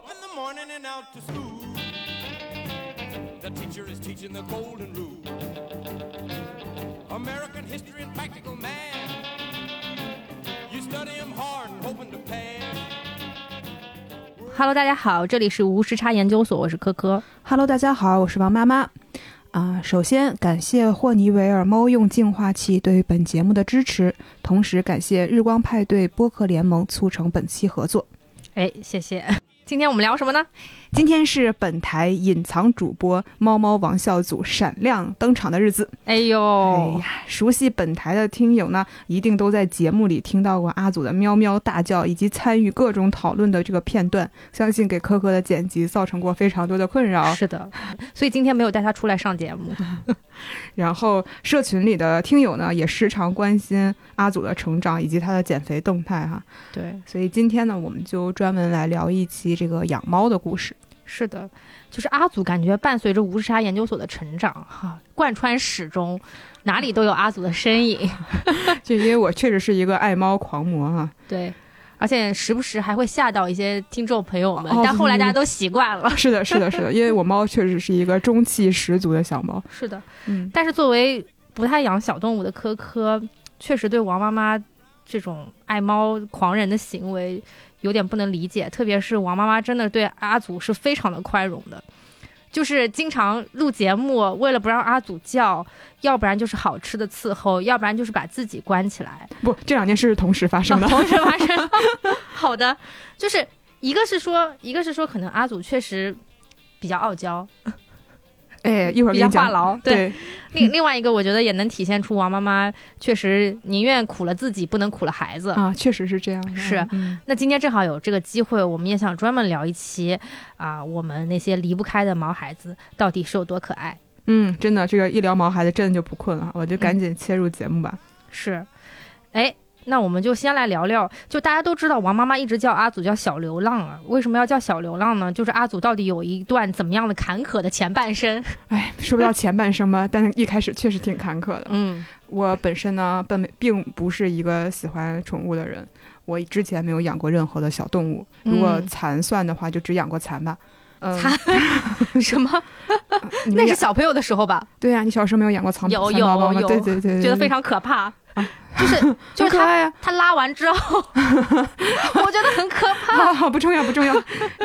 Up in the morning and out to school. The teacher is teaching the golden rule. American history and practical math. You study them hard and hoping to pass. Hello，大家好，这里是无时差研究所，我是科科。Hello，大家好，我是王妈妈。啊、首先感谢霍尼韦尔猫用净化器对本节目的支持，同时感谢日光派对播客联盟促成本期合作。哎，谢谢。今天我们聊什么呢？今天是本台隐藏主播猫猫王笑祖闪亮登场的日子。哎呦，哎呀，熟悉本台的听友呢，一定都在节目里听到过阿祖的喵喵大叫，以及参与各种讨论的这个片段，相信给科科的剪辑造成过非常多的困扰。是的，所以今天没有带他出来上节目。然后社群里的听友呢，也时常关心阿祖的成长以及他的减肥动态哈。对，所以今天呢，我们就专门来聊一期这个养猫的故事。是的，就是阿祖感觉伴随着无时差研究所的成长，哈，贯穿始终，哪里都有阿祖的身影。就因为我确实是一个爱猫狂魔哈。对，而且时不时还会吓到一些听众朋友们，哦但后来大家都习惯了。是的，是的，是的，因为我猫确实是一个中气十足的小猫。是的，嗯，但是作为不太养小动物的科科，确实对王妈妈这种爱猫狂人的行为有点不能理解，特别是王妈妈真的对阿祖是非常的宽容的。就是经常录节目，为了不让阿祖叫，要不然就是好吃的伺候，要不然就是把自己关起来，不，这两件事是同时发生的。同时发生。好的，就是一个是说，一个是说，可能阿祖确实比较傲娇，哎，一会儿比讲。较话痨，对。另另外一个，我觉得也能体现出王妈妈确实宁愿苦了自己，不能苦了孩子。啊，确实是这样。是嗯那今天正好有这个机会，我们也想专门聊一期啊，我们那些离不开的毛孩子到底是有多可爱。嗯，真的，这个一聊毛孩子，真的就不困了，我就赶紧切入节目吧。是，哎，那我们就先来聊聊，就大家都知道王妈妈一直叫阿祖叫小流浪啊，为什么要叫小流浪呢？就是阿祖到底有一段怎么样的坎坷的前半生？哎，说不到前半生吧，但是一开始确实挺坎坷的。嗯我本身呢，本并不是一个喜欢宠物的人，我之前没有养过任何的小动物。如果嗯蚕算的话，就只养过蚕吧。嗯，蚕 什么？那是小朋友的时候吧？对呀、你小时候没有养过蚕有蚕宝宝吗？有有对对对对，对觉得非常可怕，就是 就是他他拉完之后，我觉得很可怕。不重要不重要。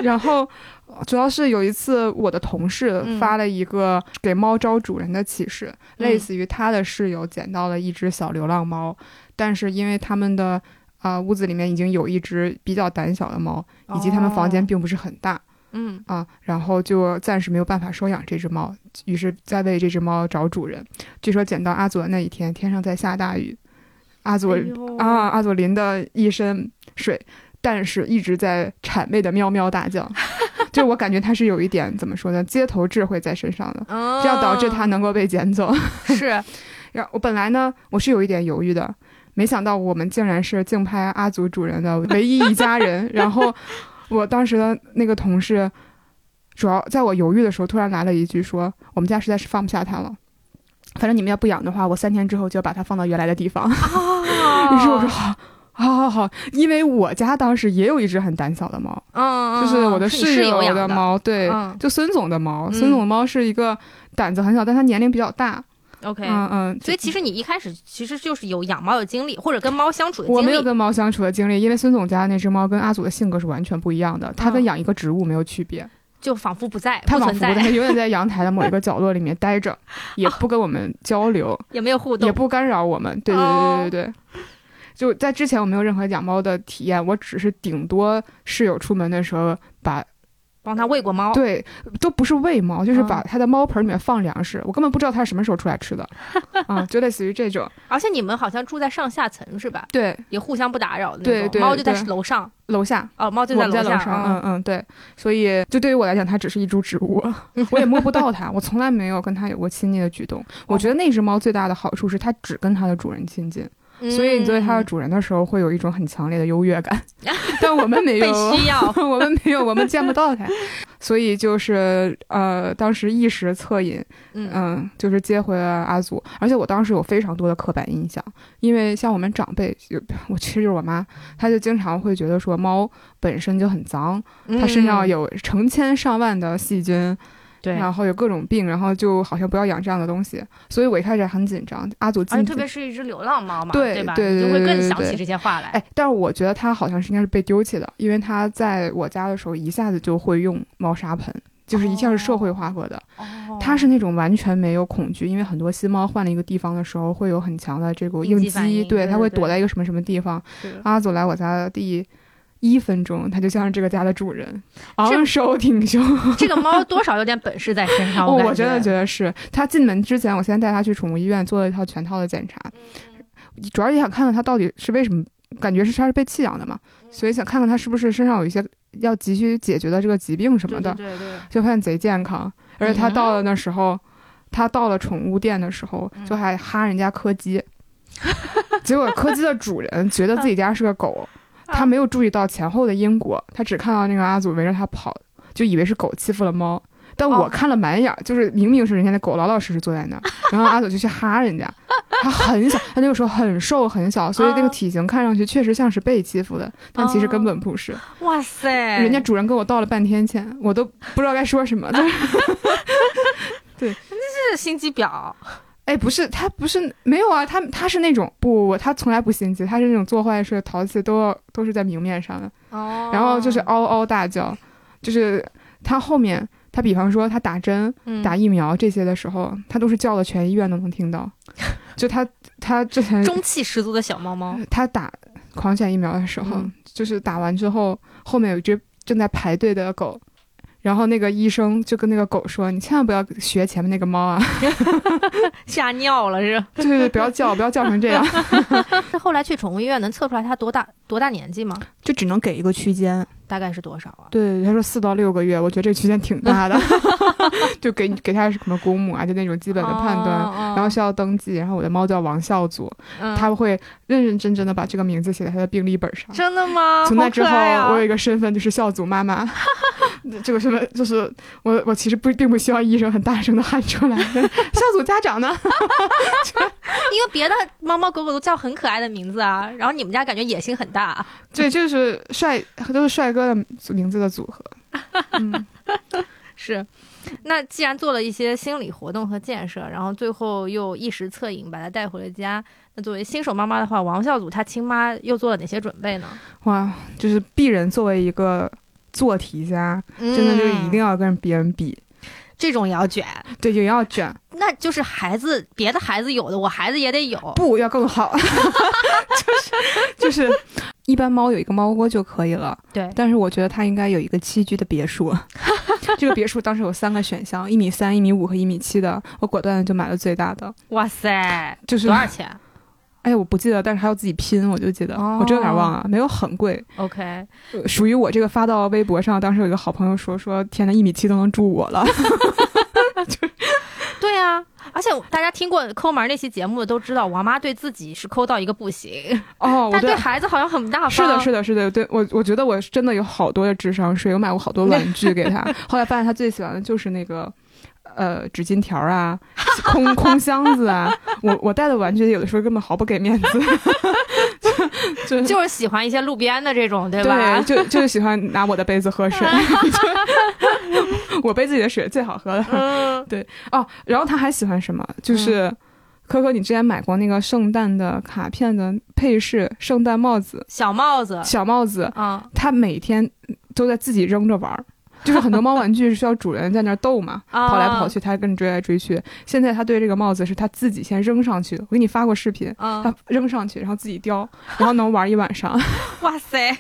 然后主要是有一次，我的同事嗯发了一个给猫招主人的启示，嗯类似于他的室友捡到了一只小流浪猫，但是因为他们的啊、屋子里面已经有一只比较胆小的猫，以及他们房间哦并不是很大。嗯啊，然后就暂时没有办法收养这只猫，于是在为这只猫找主人。据说捡到阿佐的那一天，天上在下大雨，阿佐、哎啊，阿佐淋的一身水，但是一直在谄媚的喵喵大叫。就我感觉他是有一点怎么说呢，街头智慧在身上的，嗯这样导致他能够被捡走。是 然后我本来呢，我是有一点犹豫的，没想到我们竟然是竞拍阿祖主人的唯一一家人。然后我当时的那个同事，主要在我犹豫的时候，突然来了一句说：“我们家实在是放不下它了。反正你们要不养的话，我三天之后就要把它放到原来的地方。”啊 于是我说：“好。”好好好，因为我家当时也有一只很胆小的猫，嗯，就是我的室友的，猫，对，嗯就孙总的猫。嗯孙总的猫是一个胆子很小，但它年龄比较大，OK，嗯嗯，所以其实你一开始其实就是有养猫的经历，或者跟猫相处的经历。我没有跟猫相处的经历，因为孙总家那只猫跟阿祖的性格是完全不一样的，它跟嗯养一个植物没有区别，就仿佛不在，它仿不在，佛它 永远在阳台的某一个角落里面待着，也不跟我们交流，也没有互动也。不干扰我们。对对对对对。就在之前，我没有任何养猫的体验，我只是顶多室友出门的时候把帮他喂过猫。对都不是喂猫，就是把嗯它的猫盆里面放粮食，我根本不知道它是什么时候出来吃的，啊，就类似于这种。而且你们好像住在上下层是吧？对，也互相不打扰的那种。对对猫就在楼上，楼下哦，猫就在楼楼上，嗯嗯，对，所以就对于我来讲，它只是一株植物，我也摸不到它，我从来没有跟它有过亲昵的举动。我觉得那只猫最大的好处是它只跟它的主人亲近，嗯所以你作为它的主人的时候，会有一种很强烈的优越感。但我们没有，需要。我们没有，我们见不到它，所以就是呃，当时一时恻隐，嗯嗯，就是接回了阿祖。而且我当时有非常多的刻板印象，因为像我们长辈，有我其实就是我妈，她就经常会觉得说猫本身就很脏，它身上嗯有成千上万的细菌，对，然后有各种病，然后就好像不要养这样的东西。所以我一开始很紧张，阿祖而且特别是一只流浪猫嘛，对吧？对你就会更想起这些话来。哎，但是我觉得它好像是应该是被丢弃的，因为它在我家的时候一下子就会用猫砂盆，就是一下是社会化过的。哦它是那种完全没有恐惧，因为很多新猫换了一个地方的时候会有很强的这个应应激对它会对躲在一个什么什么地方。是阿祖来我家的第一分钟，它就像是这个家的主人，这昂首挺胸。这个猫多少有点本事在身上，哦，我真的觉得是。它进门之前，我先带它去宠物医院做了一套全套的检查，主要也想看看它到底是为什么，感觉是它是被弃养的嘛，所以想看看它是不是身上有一些要急需解决的这个疾病什么的。对对对，就发现贼健康，而且它嗯到了那时候，它到了宠物店的时候，嗯就还哈人家柯基，结果柯基的主人觉得自己家是个狗，他没有注意到前后的因果，他只看到那个阿祖围着他跑，就以为是狗欺负了猫。但我哦。看了满眼儿，就是明明是人家的狗老老实实坐在那儿，然后阿祖就去哈人家，他很小，他那个时候很瘦很小，所以那个哦体型看上去确实像是被欺负的，但其实根本不是。哇塞，人家主人跟我道了半天歉，我都不知道该说什么。就是这是心机婊，哎，不是，他不是没有啊，他他是那种不不不，他从来不心机，他是那种做坏事、淘气都要都是在明面上的，哦然后就是嗷嗷大叫，就是他后面，他比方说他打针、嗯打疫苗这些的时候，他都是叫的全医院都能听到，就他他之前中气十足的小猫猫，他打狂犬疫苗的时候，嗯就是打完之后，后面有一只正在排队的狗。然后那个医生就跟那个狗说：“你千万不要学前面那个猫啊，吓尿了是？对对对，不要叫，不要叫成这样。”那后来去宠物医院能测出来它多大多大年纪吗？就只能给一个区间。大概是多少啊？对，他说四到六个月，我觉得这个区间挺大的，就给给他什么公母啊，就那种基本的判断，哦然后需要登记。然后我的猫叫王孝祖，嗯他会认认真真的把这个名字写在他的病历本上。真的吗？从那之后，我有一个身份就是孝祖妈妈。这个身份就是我，我其实不并不希望医生很大声的喊出来。孝祖家长呢？因为别的猫猫狗狗都叫很可爱的名字啊，然后你们家感觉野心很大。对，就是帅，都是帅哥的名字的组合。嗯，是，那既然做了一些心理活动和建设，然后最后又一时恻隐把他带回了家，那作为新手妈妈的话，王孝祖他亲妈又做了哪些准备呢？哇，就是鄙人作为一个做题家，真的就是一定要要跟别人比，这种也要卷，对，也要卷，那就是孩子别的孩子有的，我孩子也得有。不要更好，就是就是，一般猫有一个猫窝就可以了，对，但是我觉得它应该有一个栖居的别墅。这个别墅当时有三个选项，一米三、一米五和一米七的，我果断的就买了最大的，哇塞，就是多少钱哎呀，我不记得，但是还要自己拼，我就记得，哦我真有点忘了，没有很贵，？OK，呃属于我这个发到微博上，当时有一个好朋友说说，天呐，一米七都能住我了，对啊，而且大家听过抠门那期节目的都知道，王妈对自己是抠到一个不行，哦，我但对对孩子好像很大方。是的，是的，是的，对我我觉得我真的有好多的智商税，我买过好多玩具给他，后来发现他最喜欢的就是那个。呃，纸巾条啊，空空箱子啊，我我带的玩具有的时候根本毫不给面子，就就就是喜欢一些路边的这种，对吧？对，就就是喜欢拿我的杯子喝水，就 我杯子里的水最好喝了。嗯，哦，然后他还喜欢什么？就是。可可，你之前买过那个圣诞的卡片的配饰，圣诞帽子、小帽子，小帽子，嗯，他每天都在自己扔着玩儿。就是很多猫玩具是需要主人在那儿逗嘛，啊跑来跑去，它跟你追来追去。现在它对这个帽子是它自己先扔上去的，我给你发过视频，它，扔上去，然后自己叼，然后能玩一晚上。哇塞，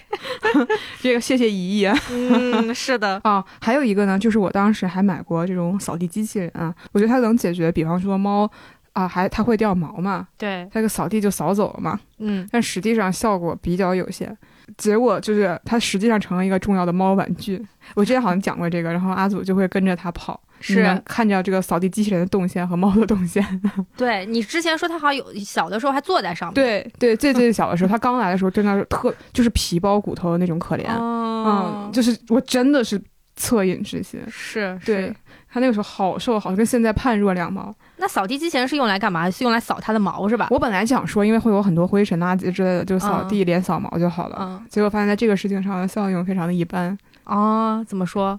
这个谢谢姨姨嗯，是的，啊。还有一个呢，就是我当时还买过这种扫地机器人啊，我觉得它能解决，比方说猫啊，还它会掉毛嘛，对，它这个扫地就扫走了嘛，嗯，但实际上效果比较有限。结果就是它实际上成了一个重要的猫玩具。我之前好像讲过这个，然后阿祖就会跟着它跑，是看着这个扫地机器人的动线和猫的动线。对你之前说它好像有小的时候还坐在上面，，对对，最最小的时候，它刚来的时候真的是特就是皮包骨头的那种可怜，哦嗯，，就是我真的是恻隐之心。是，对是。它那个时候好瘦好瘦，跟现在判若两毛。那扫地机器人是用来干嘛？是用来扫它的毛是吧？我本来想说，因为会有很多灰尘、垃圾之类的，就扫地连扫毛就好了。嗯，结果发现在这个事情上的效用非常的一般，哦，怎么说？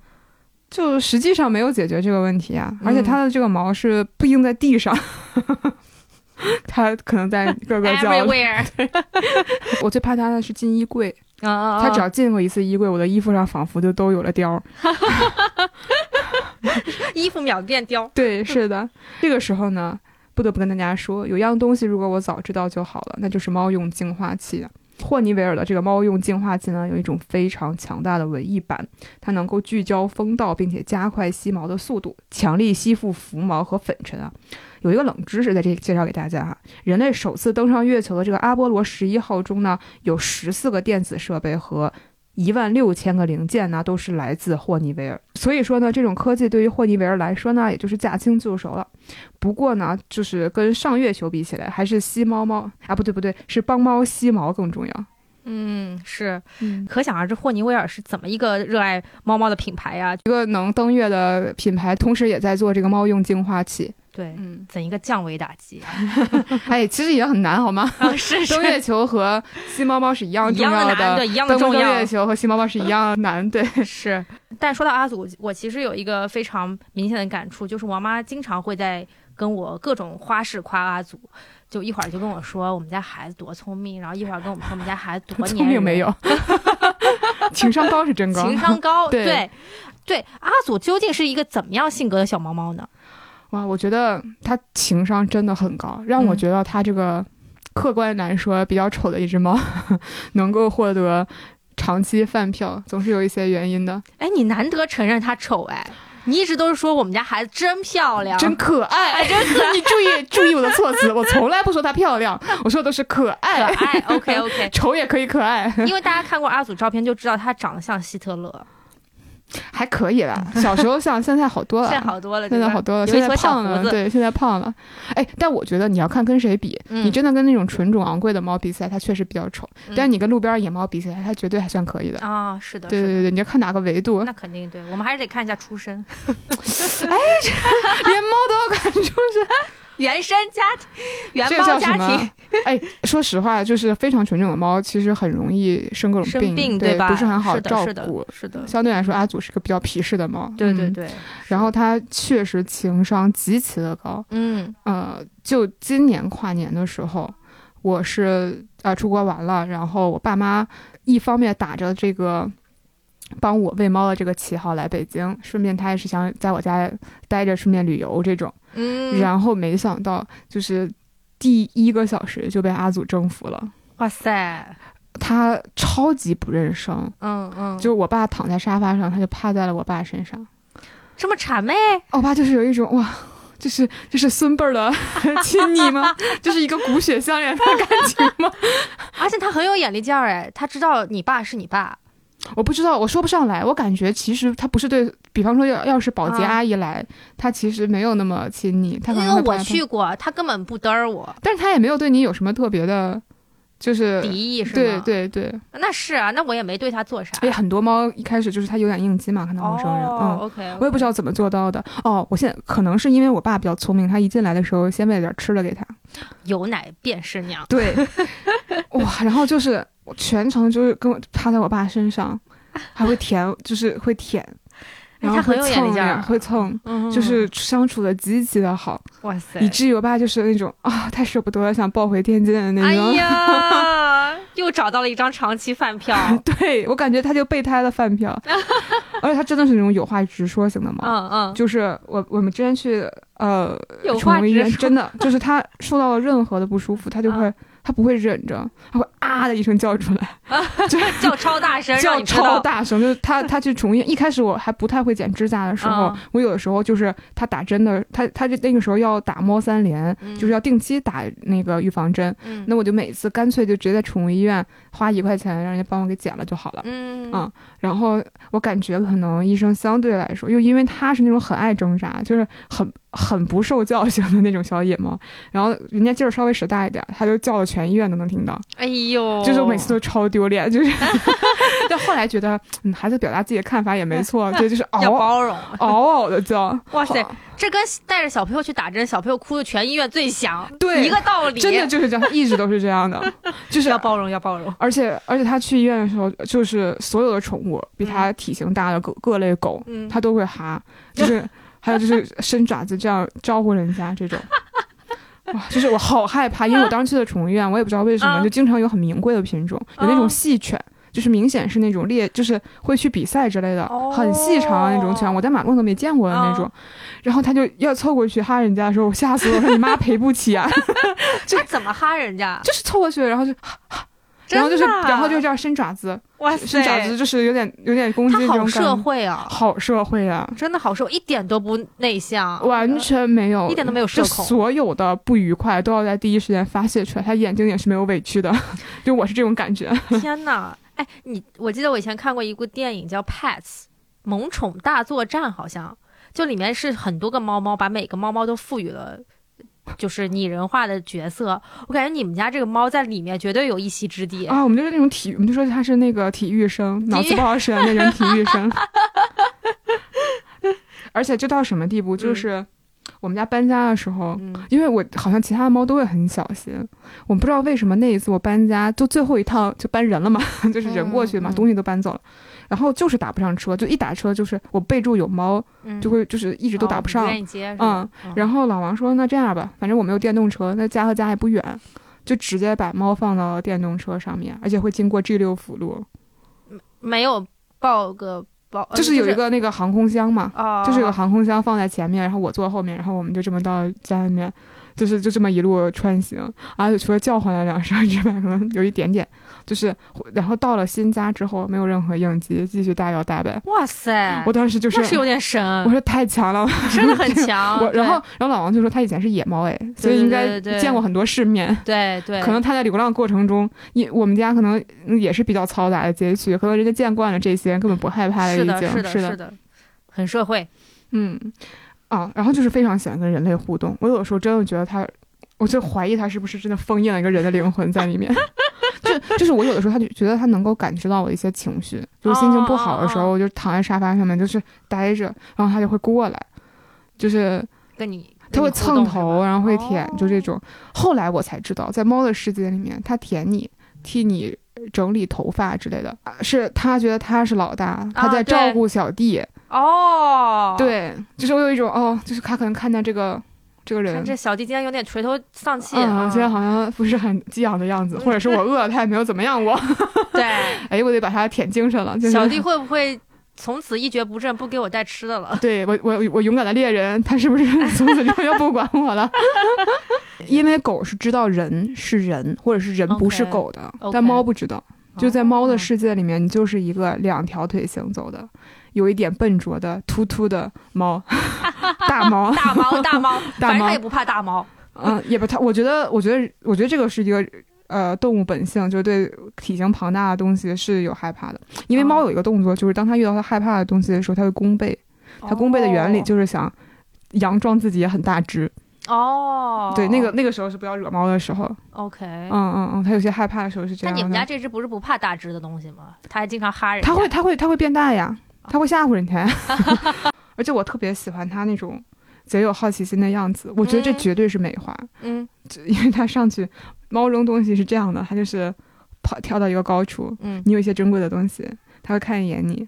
就实际上没有解决这个问题啊。嗯而且它的这个毛是不应在地上，它可能在各个角落。我最怕它的是进衣柜，啊啊！它只要进过一次衣柜，我的衣服上仿佛就都有了貂儿。衣服秒变貂。对，是的。这个时候呢，不得不跟大家说，有样东西如果我早知道就好了，那就是猫用净化器啊。霍尼韦尔的这个猫用净化器呢，有一种非常强大的文艺版，它能够聚焦风道，并且加快吸毛的速度，强力吸附浮毛和粉尘啊。有一个冷知识在这里介绍给大家哈，人类首次登上月球的这个阿波罗十一号中呢，有十四个电子设备和一万六千个零件呢，都是来自霍尼韦尔。所以说呢，这种科技对于霍尼韦尔来说呢，也就是驾轻就熟了。不过呢，就是跟上月球比起来，还是吸猫猫啊，不对不对，是帮猫吸毛更重要。嗯，是，嗯，可想而知霍尼韦尔是怎么一个热爱猫猫的品牌呀、一个能登月的品牌，同时也在做这个猫用净化器。对，嗯，怎一个降维打击啊！哎，其实也很难，好吗？啊是登月球和吸猫猫是一样一重要样的，对，一样的登不登重要月。球和吸猫猫是一样难，对。是，但说到阿祖，我其实有一个非常明显的感触，就是王妈经常会在跟我各种花式夸阿祖，就一会儿就跟我说我们家孩子多聪明，然后一会儿跟我们说我们家孩子多粘聪明没有？情商高是真高。情商高，对对对，阿祖究竟是一个怎么样性格的小猫猫呢？哇，我觉得他情商真的很高，让我嗯觉得他这个客观来说比较丑的一只猫，能够获得长期饭票，总是有一些原因的。哎，你难得承认它丑哎，你一直都是说我们家孩子真漂亮，真可爱，哎真可爱你注意注意我的措辞，我从来不说它漂亮，我说的是可爱可爱，爱。OK OK，丑也可以可爱，因为大家看过阿祖照片就知道他长得像希特勒，还可以了。小时候像，现在好多了，现在好多了，现在好多了，现在胖了，对，现在胖了。哎，但我觉得你要看跟谁比，嗯。你真的跟那种纯种昂贵的猫比起来，它确实比较丑，嗯。但你跟路边野猫比起来，它绝对还算可以的。啊，是的，是的对对对，你要看哪个维度，那肯定对，我们还是得看一下出身，哎连猫都要看出是原生家庭，原这猫叫什么家庭，？哎，说实话，就是非常纯种的猫，其实很容易生各种生病，对吧？不是很好照是的顾。是的，相对来说，阿祖是个比较皮实的猫，嗯。对对对，然后它确实情商极其的高，嗯呃，就今年跨年的时候，我是呃出国玩了，然后我爸妈一方面打着这个帮我喂猫的这个旗号来北京，顺便他也是想在我家待着，顺便旅游这种。嗯，然后没想到就是第一个小时就被阿祖征服了，哇塞，他超级不认生。嗯嗯，就是我爸躺在沙发上，他就趴在了我爸身上。这么谄媚，我爸就是有一种哇，就是就是孙辈儿的 亲昵吗？就是一个骨血相连的感情吗？而且他很有眼力劲儿哎，他知道你爸是你爸，我不知道，我说不上来。我感觉其实他不是对比方说要要是保洁啊阿姨来，他其实没有那么亲昵，他可因为我去过，他根本不嘚儿我，但是他也没有对你有什么特别的，就是敌意是吗？对，对对。那是啊，那我也没对它做啥。哎，很多猫一开始就是它有点应激嘛，看到陌生人，哦嗯。，OK，我也不知道怎么做到的哦，我现在可能是因为我爸比较聪明，他一进来的时候先喂了点吃的给他，有奶便是娘。对，哇，然后，就是我全程就是跟我趴在我爸身上，还会舔，就是会舔，然后会蹭呀劲儿会蹭，嗯就是相处的极其的好，哇塞，以至于我爸就是那种啊，太舍不得了，想抱回天津的那哎种。呀，又找到了一张长期饭票。对我感觉他就备胎的饭票，而且他真的是那种有话直说型的嘛。嗯嗯，就是我我们之前去呃有宠物医院，真的就是他受到了任何的不舒服，他就会、他不会忍着，他会啊的一声叫出来，就叫超大声，叫超。大声。就是他他去宠物医院，一开始我还不太会剪指甲的时候，嗯我有的时候就是他打针的，他他就那个时候要打猫三联，嗯就是要定期打那个预防针，嗯那我就每次干脆就直接在宠物医院花一块钱让人家帮我给剪了就好了。嗯嗯然后我感觉可能医生相对来说，又因为他是那种很爱挣扎，就是很很不受教训的那种小野猫，然后人家劲儿稍微使大一点，他就叫了全医院都能听到，哎呦，就是我每次都超丢脸，就是 但后来觉得，嗯，孩子表达自己的看法也没错，对，就是嗷嗷要包容。嗷嗷的叫，哇塞，这跟带着小朋友去打针，小朋友哭的全医院最响，对一个道理。真的就是这样，一直都是这样的，就是要包容，要包容。而且而且他去医院的时候，就是所有的宠物比他体型大的各各类狗，嗯，他都会哈，就是还有就是伸爪子这样招呼人家这种。哇，就是我好害怕，因为我当时去的宠物医院，我也不知道为什么，啊就经常有很名贵的品种，有那啊种细犬，就是明显是那种猎，就是会去比赛之类的，哦很细长的那种犬，我在马路上都没见过的那种。啊 然后他就要凑过去哈人家的时候，我吓死我，我说你妈赔不起啊！他怎么哈人家？就是凑过去，然后就，然后就是，然后就这样伸爪子，哇伸爪子就是有点有点攻击他好这种感觉，社会啊，好社会啊，真的好社会，一点都不内向，完全没有，一点都没有社就恐。所有的不愉快都要在第一时间发泄出来，他眼睛也是没有委屈的，就我是这种感觉。天哪！哎，你我记得我以前看过一部电影叫《Pets》，萌宠大作战，好像就里面是很多个猫猫，把每个猫猫都赋予了。就是拟人化的角色，我感觉你们家这个猫在里面绝对有一席之地。啊，我们就是那种体，我们就说它是那个体育生，脑子不好使的那种体育生。而且这到什么地步？就是我们家搬家的时候，嗯因为我好像其他的猫都会很小心，我不知道为什么那一次我搬家就最后一趟就搬人了嘛，就是人过去嘛，东西都搬走了，然后就是打不上车，就一打车就是我备注有猫，嗯。就会就是一直都打不上。嗯然后老王说：“那这样吧，反正我没有电动车，那家和家也不远，就直接把猫放到电动车上面，而且会经过 G 六辅路，没有报个就是有一个那个航空箱嘛，哦，就是有个航空箱放在前面，然后我坐后面，然后我们就这么到家里面，就是就这么一路穿行，而且除了叫唤了两声之外，可能有一点点，就是然后到了新家之后，没有任何应激，继续大摇大摆。哇塞，我当时就是那是有点神，我说太强了，真的很强。我然后然后老王就说他以前是野猫哎，所以应该见过很多世面。对对，可能他在流浪过程中，也我们家可能嗯也是比较嘈杂的街区，可能人家见惯了这些，根本不害怕了，已经是的，是的，是是的，很社会。嗯，啊，然后就是非常喜欢跟人类互动。我有的时候真的觉得他，我就怀疑他是不是真的封印了一个人的灵魂在里面。就就是我有的时候，他就觉得他能够感知到我的一些情绪，就是心情不好的时候，哦我就躺在沙发上面就是待着，然后他就会过来，就是跟你他会蹭头，然后会哦舔，就这种。后来我才知道，在猫的世界里面，它舔你，替你整理头发之类的，啊是他觉得他是老大，他在照顾小弟。哦，，对，就是我有一种哦，就是他可能看见这个这个人，这小弟今天有点垂头丧气今天好像不是很激昂的样子，或者是我饿了，他也没有怎么样我，对，哎，我得把他舔精神了。就是、小弟会不会从此一蹶不振，不给我带吃的了？对我我我勇敢的猎人，他是不是 从此之后要不管我了？因为狗是知道人是人，或者是人不是狗的但猫不知道。就在猫的哦世界里面，你就是一个两条腿行走的，有一点笨拙的、秃秃的猫，大猫。大猫，大猫，大猫反正他也不怕大猫。嗯，也不太，我觉得，我觉得，我觉得这个是一个呃动物本性，就是对体型庞大的东西是有害怕的。因为猫有一个动作，就是当它遇到它害怕的东西的时候，它会弓背。它弓背的原理就是想佯装自己也很大只。哦，对，那个那个时候是不要惹猫的时候。OK。嗯嗯嗯，它有些害怕的时候是这样的。那你们家这只不是不怕大只的东西吗？它还经常哈人。它会它会它会变大呀，它会吓唬人家呀。而且我特别喜欢它那种贼有好奇心的样子，我觉得这嗯绝对是美化。嗯就因为它上去，猫扔东西是这样的，它就是跑跳到一个高处，嗯，你有一些珍贵的东西，它会看一眼你，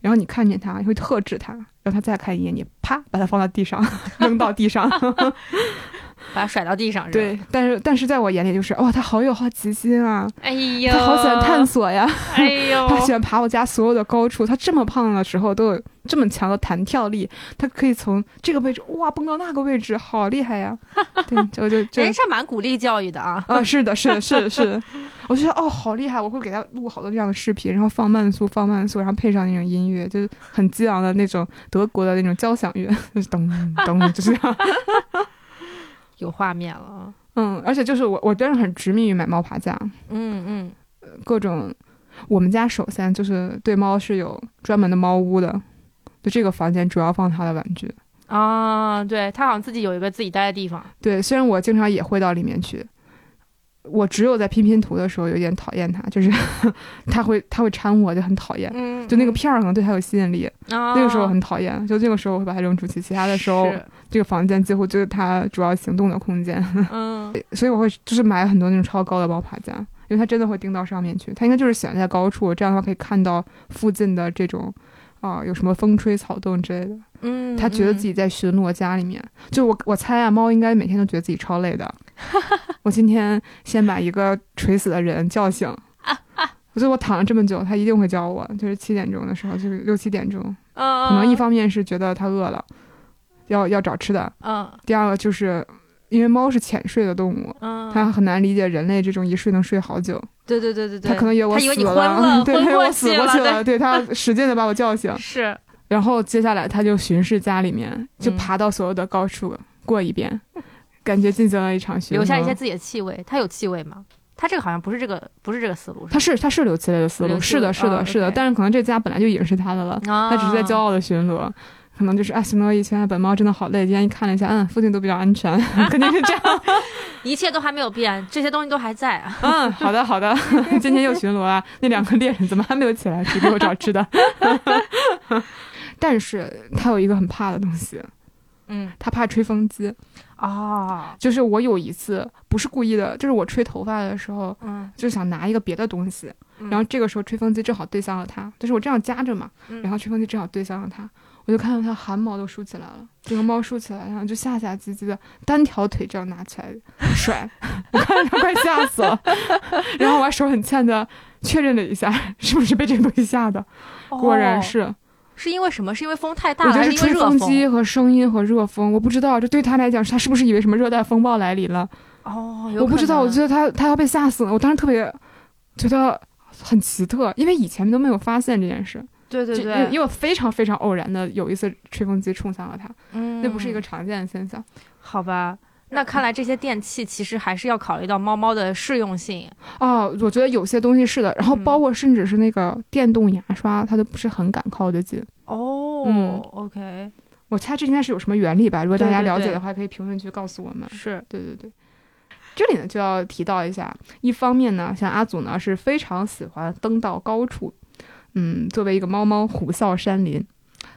然后你看见它，你会特制它，然后它再看一眼你，啪把它放到地上，扔到地上。把他甩到地上。是吧，对，但是但是在我眼里就是，哇，他好有好奇心啊，哎呦，他好喜欢探，索呀，哎呦，他喜欢爬我家所有的高处。他这么胖的时候都有这么强的弹跳力，他可以从这个位置哇蹦到那个位置，好厉害呀！对，就就就人是蛮鼓励教育的啊。啊，是的，是的是的是的，我就觉得哦，好厉害！我会给他录好多这样的视频，然后放慢速，放慢速，然后配上那种音乐，就是很激昂的那种德国的那种交响乐，就是噔噔，就这样。有画面了啊。嗯，而且就是我，我真的很执迷于买猫爬架，嗯嗯，各种。我们家首先就是对猫是有专门的猫屋的，就这个房间主要放它的玩具。啊，对，它好像自己有一个自己待的地方。对，虽然我经常也会到里面去，我只有在拼拼图的时候有点讨厌他，就是 他会他会掺我，就很讨厌。嗯，就那个片儿可能对他有吸引力，那那个时候很讨厌。就那个时候我会把他扔出去，其他的时候这个房间几乎就是他主要行动的空间。嗯，所以我会就是买很多那种超高的猫爬架，因为它真的会钉到上面去。它应该就是选在高处，这样的话可以看到附近的这种啊、有什么风吹草动之类的。嗯，它觉得自己在巡逻家里面。就我我猜啊，猫应该每天都觉得自己超累的。我今天先把一个垂死的人叫醒。我觉得我躺了这么久，它一定会叫我。就是七点钟的时候，就是六七点钟，嗯，可能一方面是觉得它饿了，要要找吃的；嗯第二个就是因为猫是浅睡的动物，嗯，它很难理解人类这种一睡能睡好久。对对对对对，它可能以为 我死了，对，它以为我死过去了，对，它使劲的把我叫醒。是，然后接下来它就巡视家里面，就嗯爬到所有的高处过一遍，感觉进行了一场巡逻。留下一些自己的气味。它有气味吗？它这个好像不是这个，不是这个思路，它是它是留气味的思路，是的，是的，哦是的。但是可能这家本来就已经是它的了，他他只是在骄傲的巡逻。可能就是啊，巡逻一圈，本猫真的好累。今天一看了一下，嗯，附近都比较安全，肯定是这样。一切都还没有变，这些东西都还在啊。嗯，好的，好的。今天又巡逻了，那两个猎人怎么还没有起来去给我找吃的？但是他有一个很怕的东西，嗯，他怕吹风机。哦，就是我有一次不是故意的，就是我吹头发的时候，嗯，就想拿一个别的东西，嗯然后这个时候吹风机正好对向了它，就是我这样夹着嘛，嗯然后吹风机正好对向了它，我就看到它汗毛都竖起来了，整个猫竖起来，然后就吓吓唧唧的，单条腿这样拿起来甩，我看着快吓死了，然后我还手很欠的确认了一下，是不是被这个东西吓的，果然哦是。是因为什么？是因为风太大还觉得是吹风机和声音和热风，我不知道，这对他来讲，他是不是以为什么热带风暴来临了？哦，我不知道，我觉得他他要被吓死了。我当时特别觉得很奇特，因为以前都没有发现这件事，就对对对，因为非常非常偶然的有一次吹风机冲向了他，嗯，那不是一个常见的现象好吧。那看来这些电器其实还是要考虑到猫猫的适用性。哦。我觉得有些东西是的，然后嗯包括甚至是那个电动牙刷，它都不是很敢靠得近。哦、嗯 o k 我猜这应该是有什么原理吧？如果大家了解的话，可以评论区告诉我们。是，对对对。这里呢就要提到一下，一方面呢，像阿祖呢是非常喜欢登到高处，嗯，作为一个猫猫虎啸山林，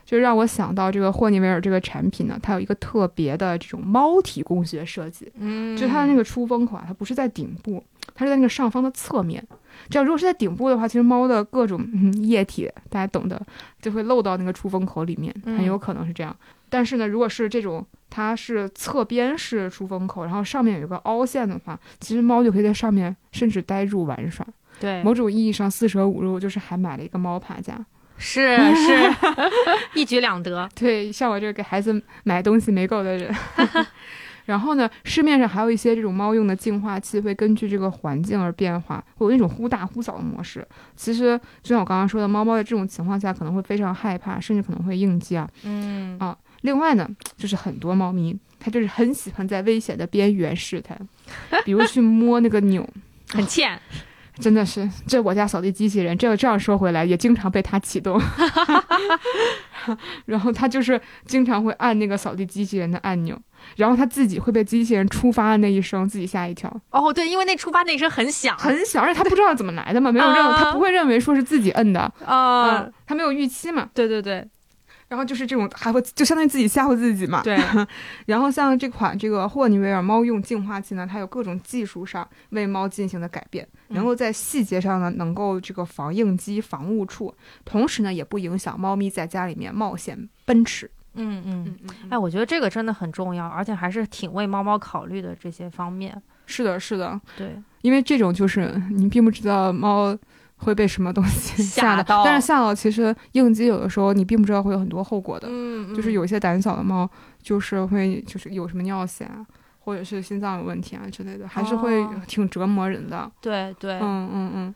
就让我想到这个霍尼韦尔这个产品呢，它有一个特别的这种猫体工学设计，嗯，就它的那个出风口啊，它不是在顶部，它是在那个上方的侧面。这样如果是在顶部的话，其实猫的各种、嗯、液体，大家懂的，就会漏到那个出风口里面，很有可能是这样。但是呢，如果是这种它是侧边是出风口，然后上面有一个凹陷的话，其实猫就可以在上面甚至呆住玩耍。对，某种意义上，四舍五入就是还买了一个猫爬架。是是，一举两得。对，像我这个给孩子买东西没够的人。然后呢，市面上还有一些这种猫用的净化器，会根据这个环境而变化，会有那种忽大忽小的模式。其实就像我刚刚说的，猫猫在这种情况下可能会非常害怕，甚至可能会应激啊。嗯啊另外呢，就是很多猫咪它就是很喜欢在危险的边缘试探，比如去摸那个钮。很欠。真的是，这我家扫地机器人，这这样说回来，也经常被它启动。然后它就是经常会按那个扫地机器人的按钮，然后它自己会被机器人触发的那一声自己吓一跳，哦，对，因为那触发那一声很响，很响，而且它不知道怎么来的嘛，没有认，啊它不会认为说是自己摁的，啊、嗯，它没有预期嘛，对对对然后就是这种还会就相当于自己吓唬自己嘛，对，然后像这款这个霍尼韦尔猫用净化器呢，它有各种技术上为猫进行的改变，嗯能够在细节上呢能够这个防应激、防误触，同时呢也不影响猫咪在家里面冒险奔驰。嗯嗯。嗯嗯，哎，我觉得这个真的很重要，而且还是挺为猫猫考虑的这些方面。是的，是的，对，因为这种就是你并不知道猫。会被什么东西 吓吓到。但是吓到其实应激有的时候你并不知道会有很多后果的，嗯就是有一些胆小的猫就是会就是有什么尿血啊，或者是心脏有问题啊之类的，还是会哦。挺折磨人的。对对，嗯嗯嗯，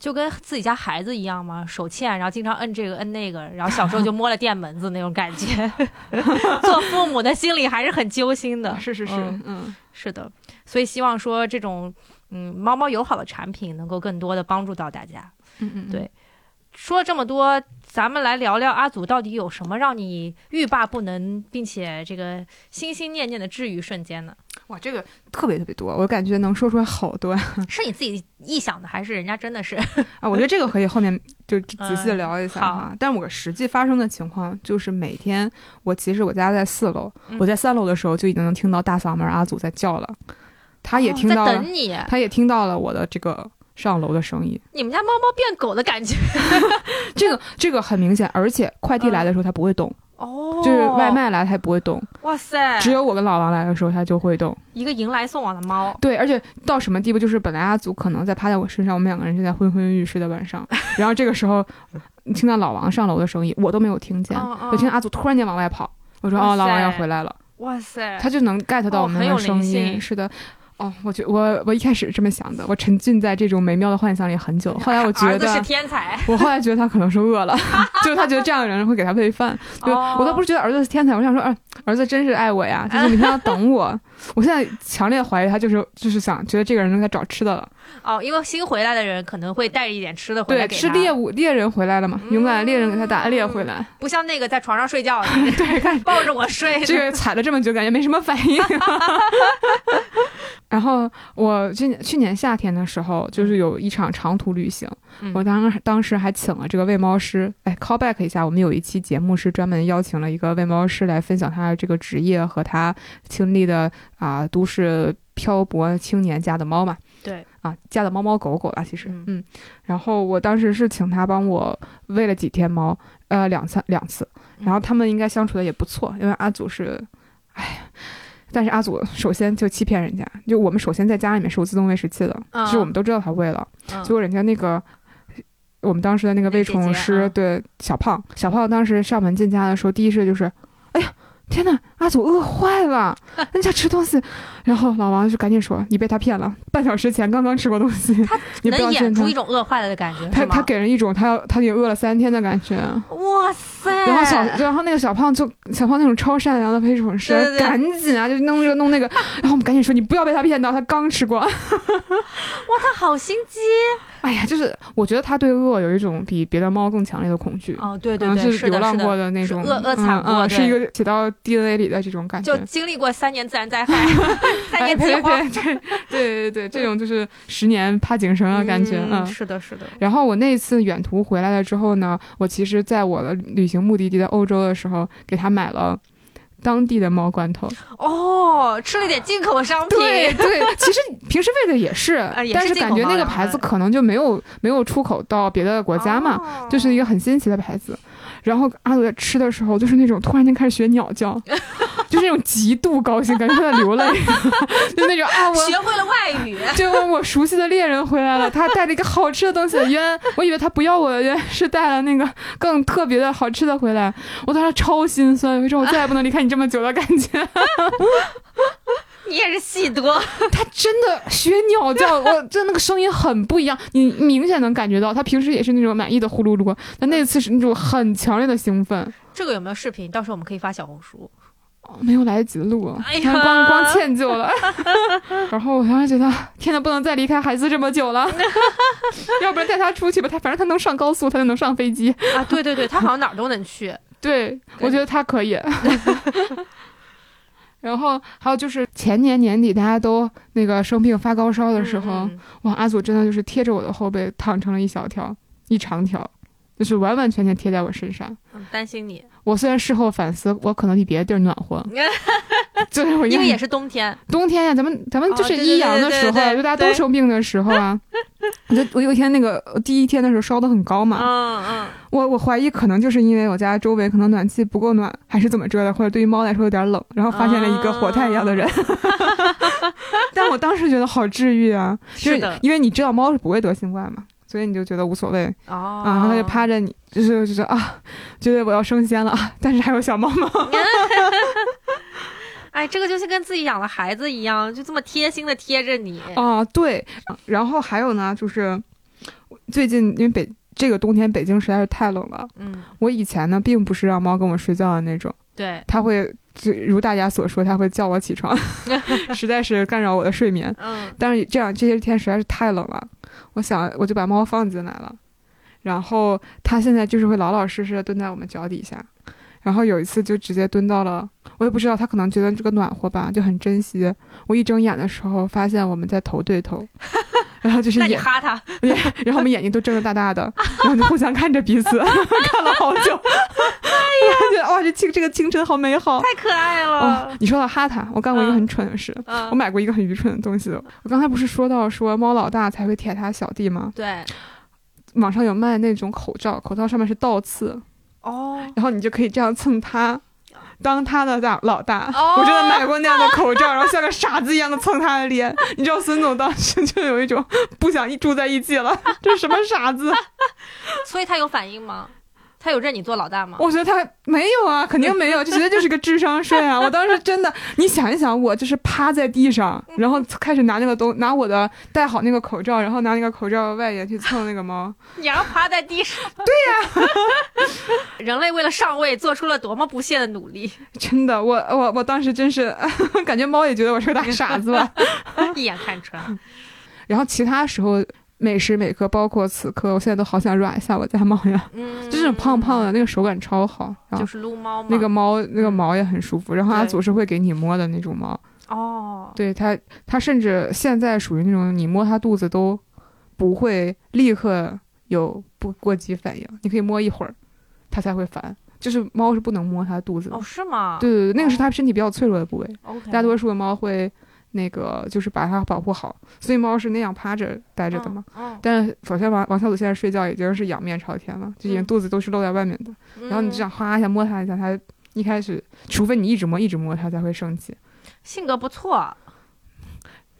就跟自己家孩子一样嘛，手欠，然后经常摁这个摁那个，然后小时候就摸了电门子那种感觉。做父母的心里还是很揪心的。是是是，嗯嗯是的，所以希望说这种嗯猫猫友好的产品能够更多的帮助到大家。嗯嗯，对说了这么多，咱们来聊聊阿祖到底有什么让你欲罢不能，并且这个心心念念的治愈瞬间呢？哇，这个特别特别多，我感觉能说出来好多 是你自己臆想的，还是人家真的是？啊！我觉得这个可以后面就仔细的聊一下嗯哈。但我实际发生的情况就是每天，我其实我家在四楼，嗯我在三楼的时候就已经能听到大嗓门阿祖在叫了，他也听到了，哦等你。他也听到了我的这个上楼的声音。你们家猫猫变狗的感觉 这个这个很明显，而且快递来的时候它不会动，哦，就是外。卖来它也不会动，哇塞，只有我跟老王来的时候它就会动。一个迎来送往的猫。对，而且到什么地步，就是本来阿祖可能在趴在我身上，我们两个人就在昏昏欲睡的晚上，然后这个时候你听到老王上楼的声音，我都没有听见，我听见阿祖突然间往外跑，我说哦，老王要回来了，哇塞，他就能 get 到我们的声音，是的。哦，我觉我我一开始是这么想的，我沉浸在这种美妙的幻想里很久。后来我觉得，天才。我后来觉得他可能是饿了，就是他觉得这样的人会给他喂饭。对哦我倒不是觉得儿子是天才，我想说，哎，儿子真是爱我呀，就是每天要等我。我现在强烈怀疑他就是就是想觉得这个人在找吃的了。哦，因为新回来的人可能会带着一点吃的回来是猎物猎人回来了嘛？勇敢的猎人给他打猎回来。不像那个在床上睡觉的，对，抱着我睡的。这个踩了这么久，感觉没什么反应。然后我去年去年夏天的时候，就是有一场长途旅行，嗯我当当时还请了这个喂猫师。哎，call back 一下，我们有一期节目是专门邀请了一个喂猫师来分享他的这个职业和他经历的啊、都市漂泊青年家的猫嘛。对，啊，家的猫猫狗狗吧，其实，嗯。嗯，然后我当时是请他帮我喂了几天猫，呃，两三两次，然后他们应该相处的也不错，因为阿祖是，哎，但是阿祖首先就欺骗人家，就我们首先在家里面是有自动喂食器的，嗯其实我们都知道他喂了，嗯结果人家那个。我们当时的那个喂宠师，对小胖，小胖当时上门进家的时候，第一事就是，天呐，阿祖饿坏了，人家吃东西。然后老王就赶紧说：“你被他骗了，半小时前刚刚吃过东西，你不要能演出一。种饿坏了的感觉，他他给人一种他要他已经饿了三天的感觉。哇塞，然后小然后那个小胖就小胖那种超善良的陪宠师，赶紧啊就弄这个弄那个，然后我们赶紧说你不要被他骗到，他刚吃过。哇，他好心机哎呀，就是我觉得他对恶有一种比别的猫更强烈的恐惧。哦，对对对，是流浪过的那种，是饿饿惨过是一个写到 DNA 里的这种感觉。就经历过三年自然灾害，三哎，年饥对荒对对对对对，这种就是十年怕井绳的感觉，嗯。是的，是的，然后我那次远途回来了之后呢，我其实在我的旅行目的地在欧洲的时候，给他买了当地的猫罐头。哦，吃了点进口商品，对对，其实平时喂的也是，呃也是但是感觉那个牌子嗯可能就没有没有出口到别的国家嘛，哦就是一个很新奇的牌子。然后阿祖在吃的时候，就是那种突然间开始学鸟叫，就是那种极度高兴，感觉他在流泪，就那种啊，我学会了外语，就我熟悉的猎人回来了，他带了一个好吃的东西。原来我以为他不要我，原来是带了那个更特别的好吃的回来。我当时超心酸，有一种我再也不能离开你这么久的感觉？你也是戏多，他真的学鸟叫，我真的那个声音很不一样，你明显能感觉到。他平时也是那种满意的呼噜噜，但那次是那种很强烈的兴奋。这个有没有视频？到时候我们可以发小红书。哦没有来得及录，哎呀光光歉疚了。然后我当时觉得，天呐，不能再离开孩子这么久了，要不然带他出去吧，他反正他能上高速，他就能上飞机。啊，对对对，他好像哪儿都能去。对，我觉得他可以。然后还有就是前年年底大家都那个生病发高烧的时候，嗯哇，阿祖真的就是贴着我的后背躺成了一小条，一长条，就是完完全全贴在我身上。嗯担心你，我虽然事后反思，我可能比别的地儿暖和，就是我因为也是冬天。冬天呀，咱们咱们就是一阳的时候，就大家都生病的时候啊。我就我有一天那个第一天的时候烧的很高嘛，嗯嗯，我我怀疑可能就是因为我家周围可能暖气不够暖，还是怎么着的，或者对于猫来说有点冷，然后发现了一个火炭一样的人。但我当时觉得好治愈啊，就是的因为你知道猫是不会得新冠嘛，所以你就觉得无所谓哦，啊，然后它就趴着你，就是就是啊，觉得我要升仙了，啊，但是还有小猫猫。哎，这个就是跟自己养了孩子一样，就这么贴心的贴着你。啊，对，然后还有呢，就是最近因为北这个冬天北京实在是太冷了，嗯，我以前呢并不是让猫跟我睡觉的那种。对，它会就如大家所说，它会叫我起床，实在是干扰我的睡眠。嗯，但是这样这些天实在是太冷了，我想我就把猫放进来了，然后它现在就是会老老实实的蹲在我们脚底下，然后有一次就直接蹲到了，我也不知道它可能觉得这个暖和吧，就很珍惜。我一睁眼的时候，发现我们在头对头，然后就是那你，哈他 然后我们眼睛都睁得大大的，然后就互相看着彼此，看了好久。哎呀，觉得哇，这清这个清晨好美好。太可爱哦了，。你说到哈他，我干过一个很蠢的事，我嗯，买过一个很愚蠢的东西。我刚才不是说到说猫老大才会舔它小弟吗？对，网上有卖那种口罩，口罩上面是倒刺，哦，然后你就可以这样蹭它，当他的大老大。哦我真的买过那样的口罩，然后像个傻子一样的蹭他的脸。你知道孙总当时就有一种不想住在一起了，这是什么傻子？所以他有反应吗？他有认你做老大吗？我觉得他没有啊，肯定没有，这绝对就是个智商税啊！我当时真的，你想一想，我就是趴在地上，然后开始拿那个东，拿我的戴好那个口罩，然后拿那个口罩外沿去蹭那个猫。你要趴在地上。对呀、人类为了上位做出了多么不懈的努力，真的，我我我当时真是 感觉猫也觉得我是个大傻子吧。一眼看穿。然后其他时候每时每刻，包括此刻，我现在都好想软一下我家猫呀，嗯，就是胖胖的，那个手感超好，然后就是撸猫嘛。那个猫那个毛也很舒服。然后阿对祖是会给你摸的那种猫，哦，对它它甚至现在属于那种你摸它肚子都不会立刻有不过激反应，你可以摸一会儿，它才会烦。就是猫是不能摸它肚子的，哦，是吗？对对对，那个是它身体比较脆弱的部位。大多数的猫会那个就是把它保护好，所以猫是那样趴着待着的嘛。嗯，但是首先王王小祖现在睡觉已经是仰面朝天了，就已经嗯肚子都是露在外面的。嗯然后你这样哗一下摸它一下，它一开始除非你一直摸一直摸它才会生气。性格不错，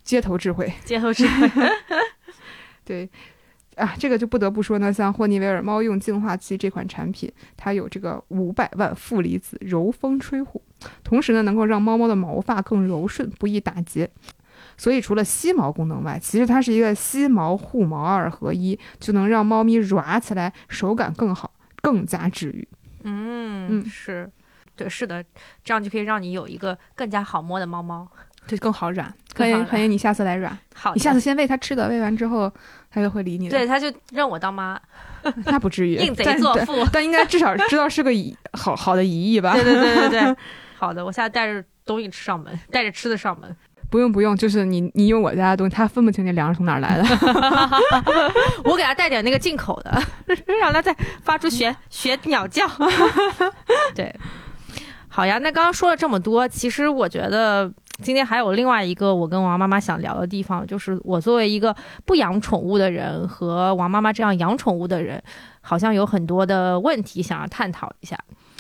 街头智慧，街头智慧。对。啊，这个就不得不说呢，像霍尼韦尔猫用净化器这款产品，它有这个五百万负离子柔风吹护，同时呢能够让猫猫的毛发更柔顺，不易打结。所以除了吸毛功能外，其实它是一个吸毛护毛二合一，就能让猫咪软起来，手感更好，更加治愈。嗯嗯是，对，是的，这样就可以让你有一个更加好摸的猫猫。对，更好软。欢迎欢迎你下次来软，好，你下次先喂它吃的，喂完之后它就会理你的。对，它就认我当妈，那不至于，应 贼作父。但应该至少知道是个乙好好的姨姨吧？对对对对对，好的，我下次带着东西吃上门，带着吃的上门。不用不用，就是你你用我家的东西，他分不清那粮食从哪儿来的。我给他带点那个进口的，让他再发出学学鸟叫。对，好呀。那刚刚说了这么多，其实我觉得今天还有另外一个我跟王妈妈想聊的地方，就是我作为一个不养宠物的人和王妈妈这样养宠物的人，好像有很多的问题想要探讨一下。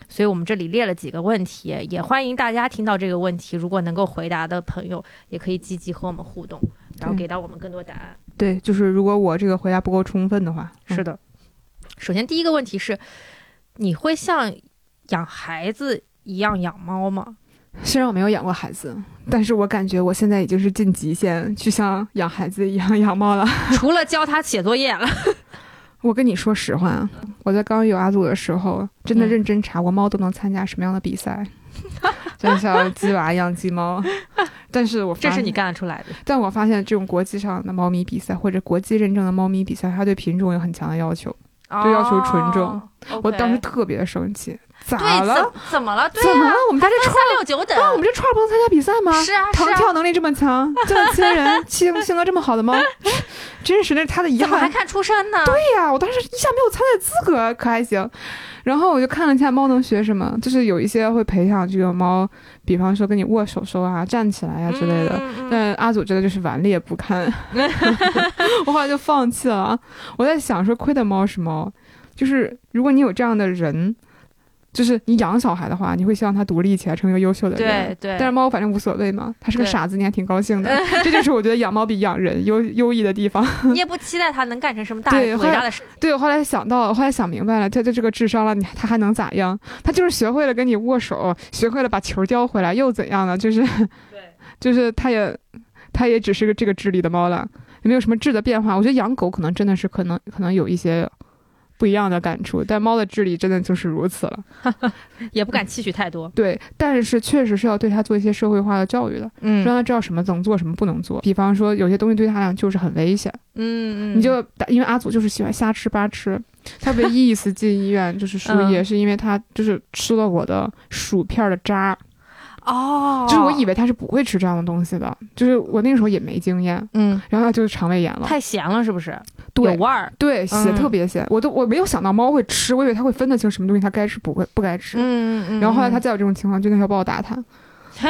所以我们这里列了几个问题，也欢迎大家听到这个问题，如果能够回答的朋友，也可以积极和我们互动，然后给到我们更多答案。对，就是如果我这个回答不够充分的话，嗯是的。首先，第一个问题是，你会像养孩子一样养猫吗？虽然我没有养过孩子，但是我感觉我现在已经是尽极限去像养孩子一样 养猫了。除了教他写作业了，我跟你说实话，我在刚有阿祖的时候，真的嗯认真查过猫都能参加什么样的比赛，就像鸡娃养鸡猫。但是我发这是你现干得出来的。但我发现这种国际上的猫咪比赛或者国际认证的猫咪比赛，它对品种有很强的要求。就要求纯种哦我当时特别生气，咋了？怎怎么了？对怎么了，？我们家这三串儿，六九等，啊，我们这串儿不能参加比赛吗？是啊是啊，弹跳能力这么强，这么亲人，性性格这么好的猫，真是那是他的遗憾。还看出身呢？对呀，我当时一下没有参赛资格，可还行。然后我就看了一下猫能学什么，就是有一些会培养这个猫，比方说跟你握手手啊、站起来呀、之类的。嗯嗯嗯但阿祖真的就是顽劣不堪，我后来就放弃了。我在想说，亏的猫是猫，就是如果你有这样的人，就是你养小孩的话，你会希望他独立起来，成为一个优秀的人。对对，但是猫反正无所谓嘛，它是个傻子，你还挺高兴的。这就是我觉得养猫比养人优优异的地方。你也不期待它能干成什么大对伟大的事。对我后来想到，后来想明白了，它就这个智商了，你它还能咋样？它就是学会了跟你握手，学会了把球叼回来，又怎样呢？就是，就是它也，它也只是个这个智力的猫了，也没有什么质的变化。我觉得养狗可能真的是可能可能有一些不一样的感触，但猫的智力真的就是如此了。也不敢期许太多。对，但是确实是要对它做一些社会化的教育的，嗯让它知道什么能做，什么不能做。比方说，有些东西对它来讲就是很危险。嗯嗯，你就因为阿祖就是喜欢瞎吃八吃，他唯一一次进医院就是输嗯液，是因为他就是吃了我的薯片的渣，哦就是我以为他是不会吃这样的东西的，就是我那个时候也没经验，嗯，然后他就是肠胃炎了，太咸了是不是？有对味儿。对，咸嗯特别咸，我都我没有想到猫会吃，我以为它会分得清什么东西它该吃不会不该吃，嗯嗯然后后来它再有这种情况，就那条暴打它。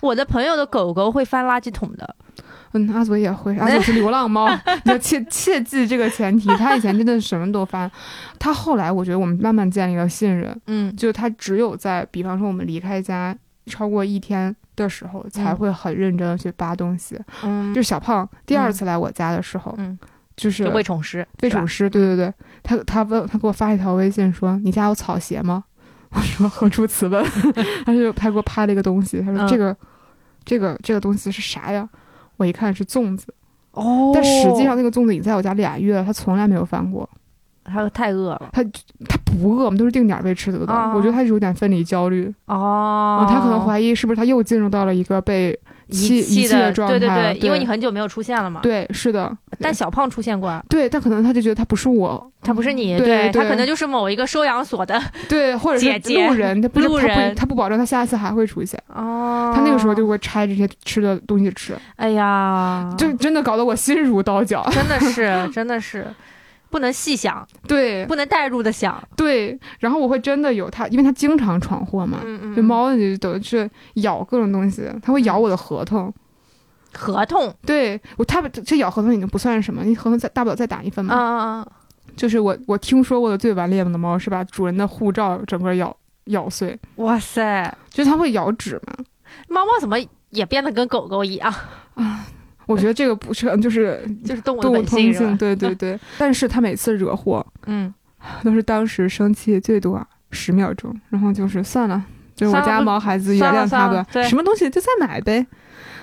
我的朋友的狗狗会翻垃圾桶的。嗯，阿祖也会，阿祖是流浪猫，你要切切记这个前提。他以前真的是什么都翻，他后来我觉得我们慢慢建立了信任，嗯就是他只有在比方说我们离开家超过一天的时候，才会很认真的去扒东西。嗯，就是小胖第二次来我家的时候，嗯，就是就喂宠师，喂宠师，对对对，他他问他给我发一条微信说：“你家有草鞋吗？” 我说：“何出此问？” 他就他给我拍了一个东西，他说：“嗯这个、这个这个东西是啥呀？”我一看是粽子，哦但实际上那个粽子已经在我家俩月了，他从来没有翻过。他太饿了他他不饿，我们都是定点喂吃的。啊我觉得他是有点分离焦虑，哦啊，他可能怀疑是不是他又进入到了一个被弃遗遗弃的状态。对对对因为你很久没有出现了嘛。，对是的，但小胖出现过啊，对，但可能他就觉得他不是我，他不是你，对对他可能就是某一个收养所的对，或者是路人，他路人不他不保证他下一次还会出现。哦他那个时候就会拆这些吃的东西吃，哎呀，就真的搞得我心如刀绞。真的是真的是不能细想，对不能代入的想，对，然后我会真的有它，因为它经常闯祸嘛。嗯嗯这猫就等于是咬各种东西，它会咬我的合同。合同，对我，它这咬合同已经不算什么，你合同再大不了再打一份嗯嘛。嗯嗯，就是我我听说过的最顽劣的猫是把主人的护照整个咬咬碎，哇塞，就是它会咬纸嘛。猫猫怎么也变得跟狗狗一样，我觉得这个不是就是 就是动物通性，对对对。但是他每次惹祸 嗯，都是当时生气最多十秒钟，然后就是算了。就是我家毛孩子原谅他吧什么东西就再买呗。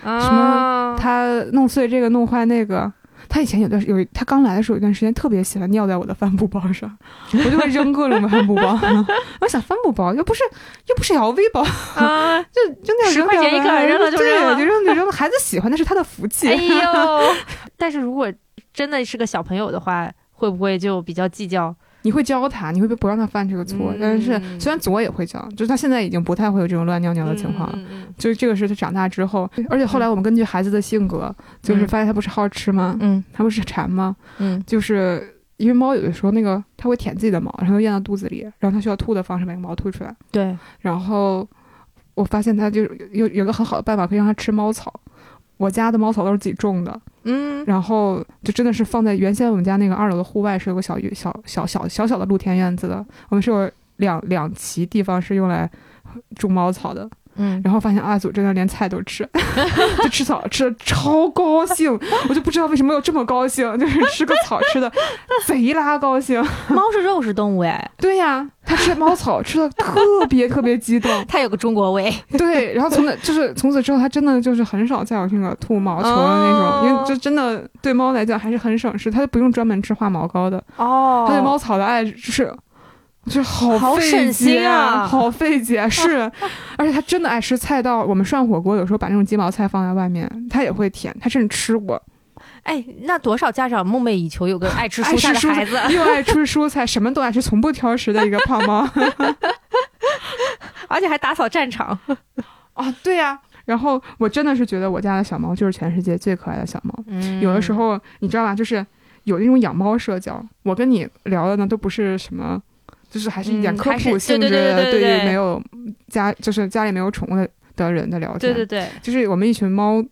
什么他弄碎这个，弄坏那个。他以前有段有他刚来的时候有一段时间特别喜欢尿在我的帆布包上，我就会扔各种帆布包。我想帆布包又不是又不是 LV 包，啊，就扔掉10扔掉块钱一个吧扔了就对扔了就扔就扔了。孩子喜欢那是他的福气。哎呦！但是如果真的是个小朋友的话，会不会就比较计较？你会教他，你会不让他犯这个错。嗯但是虽然左也会教，就是他现在已经不太会有这种乱尿尿的情况了。就是这个是他长大之后，而且后来我们根据孩子的性格，就是发现他不是好吃吗？嗯他不是馋吗？嗯就是因为猫有的时候那个它会舔自己的毛，然后咽到肚子里，然后它需要吐的方式把那个毛吐出来。对，然后我发现它就有有个很好的办法可以让它吃猫草。我家的猫草都是自己种的，嗯。然后就真的是放在原先我们家那个二楼的户外是有个小小小小小小的露天院子的，我们是有两两畦地方是用来种猫草的。嗯，然后发现阿祖真的连菜都吃，就吃草吃的超高兴，我就不知道为什么有这么高兴，就是吃个草吃的 贼拉高兴。猫是肉食动物哎，对呀，它吃猫草吃的特别特别激动。它有个中国胃。对，然后从那就是从此之后，它真的就是很少再有那个吐毛球的那种，哦因为这真的对猫来讲还是很省事，它就不用专门吃化毛膏的。哦它对猫草的爱就是。就好费好心啊好费解 是，而且他真的爱吃菜到我们涮火锅，有时候把那种鸡毛菜放在外面，他也会舔，他甚至吃过。哎，那多少家长梦寐以求有个爱吃蔬菜的孩子，又爱吃蔬菜，什么都爱吃，从不挑食的一个胖猫 而且还打扫战场。啊！对呀、然后我真的是觉得我家的小猫就是全世界最可爱的小猫。嗯有的时候你知道吧，就是有那种养猫社交，我跟你聊的呢都不是什么，就是还是一点嗯科普性质的，对于没有家就是家里没有宠物的的人的聊天。对对对，就是我们一群猫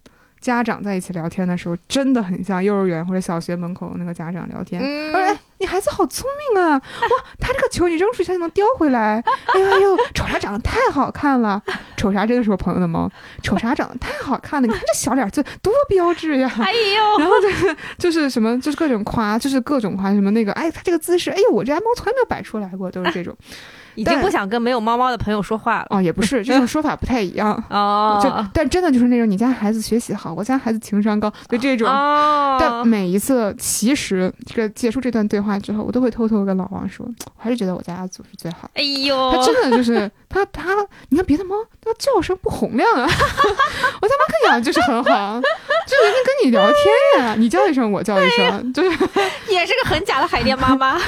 家长在一起聊天的时候，真的很像幼儿园或者小学门口那个家长聊天。嗯哎，你孩子好聪明啊！哇，他这个球你扔出去他就能叼回来。哎呦哎呦，瞅啥长得太好看了！瞅啥真的是我朋友的猫，瞅啥长得太好看了！你看这小脸儿，这多标致呀！哎呦，然后就是就是什么，就是各种夸，就是各种夸什么那个，哎，他这个姿势，哎呦，我这家猫从来没有摆出来过，都是这种。但已经不想跟没有猫猫的朋友说话了。哦，也不是，这种说法不太一样。哦，就但真的就是那种你家孩子学习好，我家孩子情商高，就这种。哦，但每一次，其实这个结束这段对话之后，我都会偷偷跟老王说，我还是觉得我家阿祖是最好的。哎呦，他真的就是他他，你看别的猫，它叫声不洪亮啊，我家猫看养就是很好，就人家跟你聊天呀，你叫一声我叫一声，就是 也是个很假的海淀妈妈。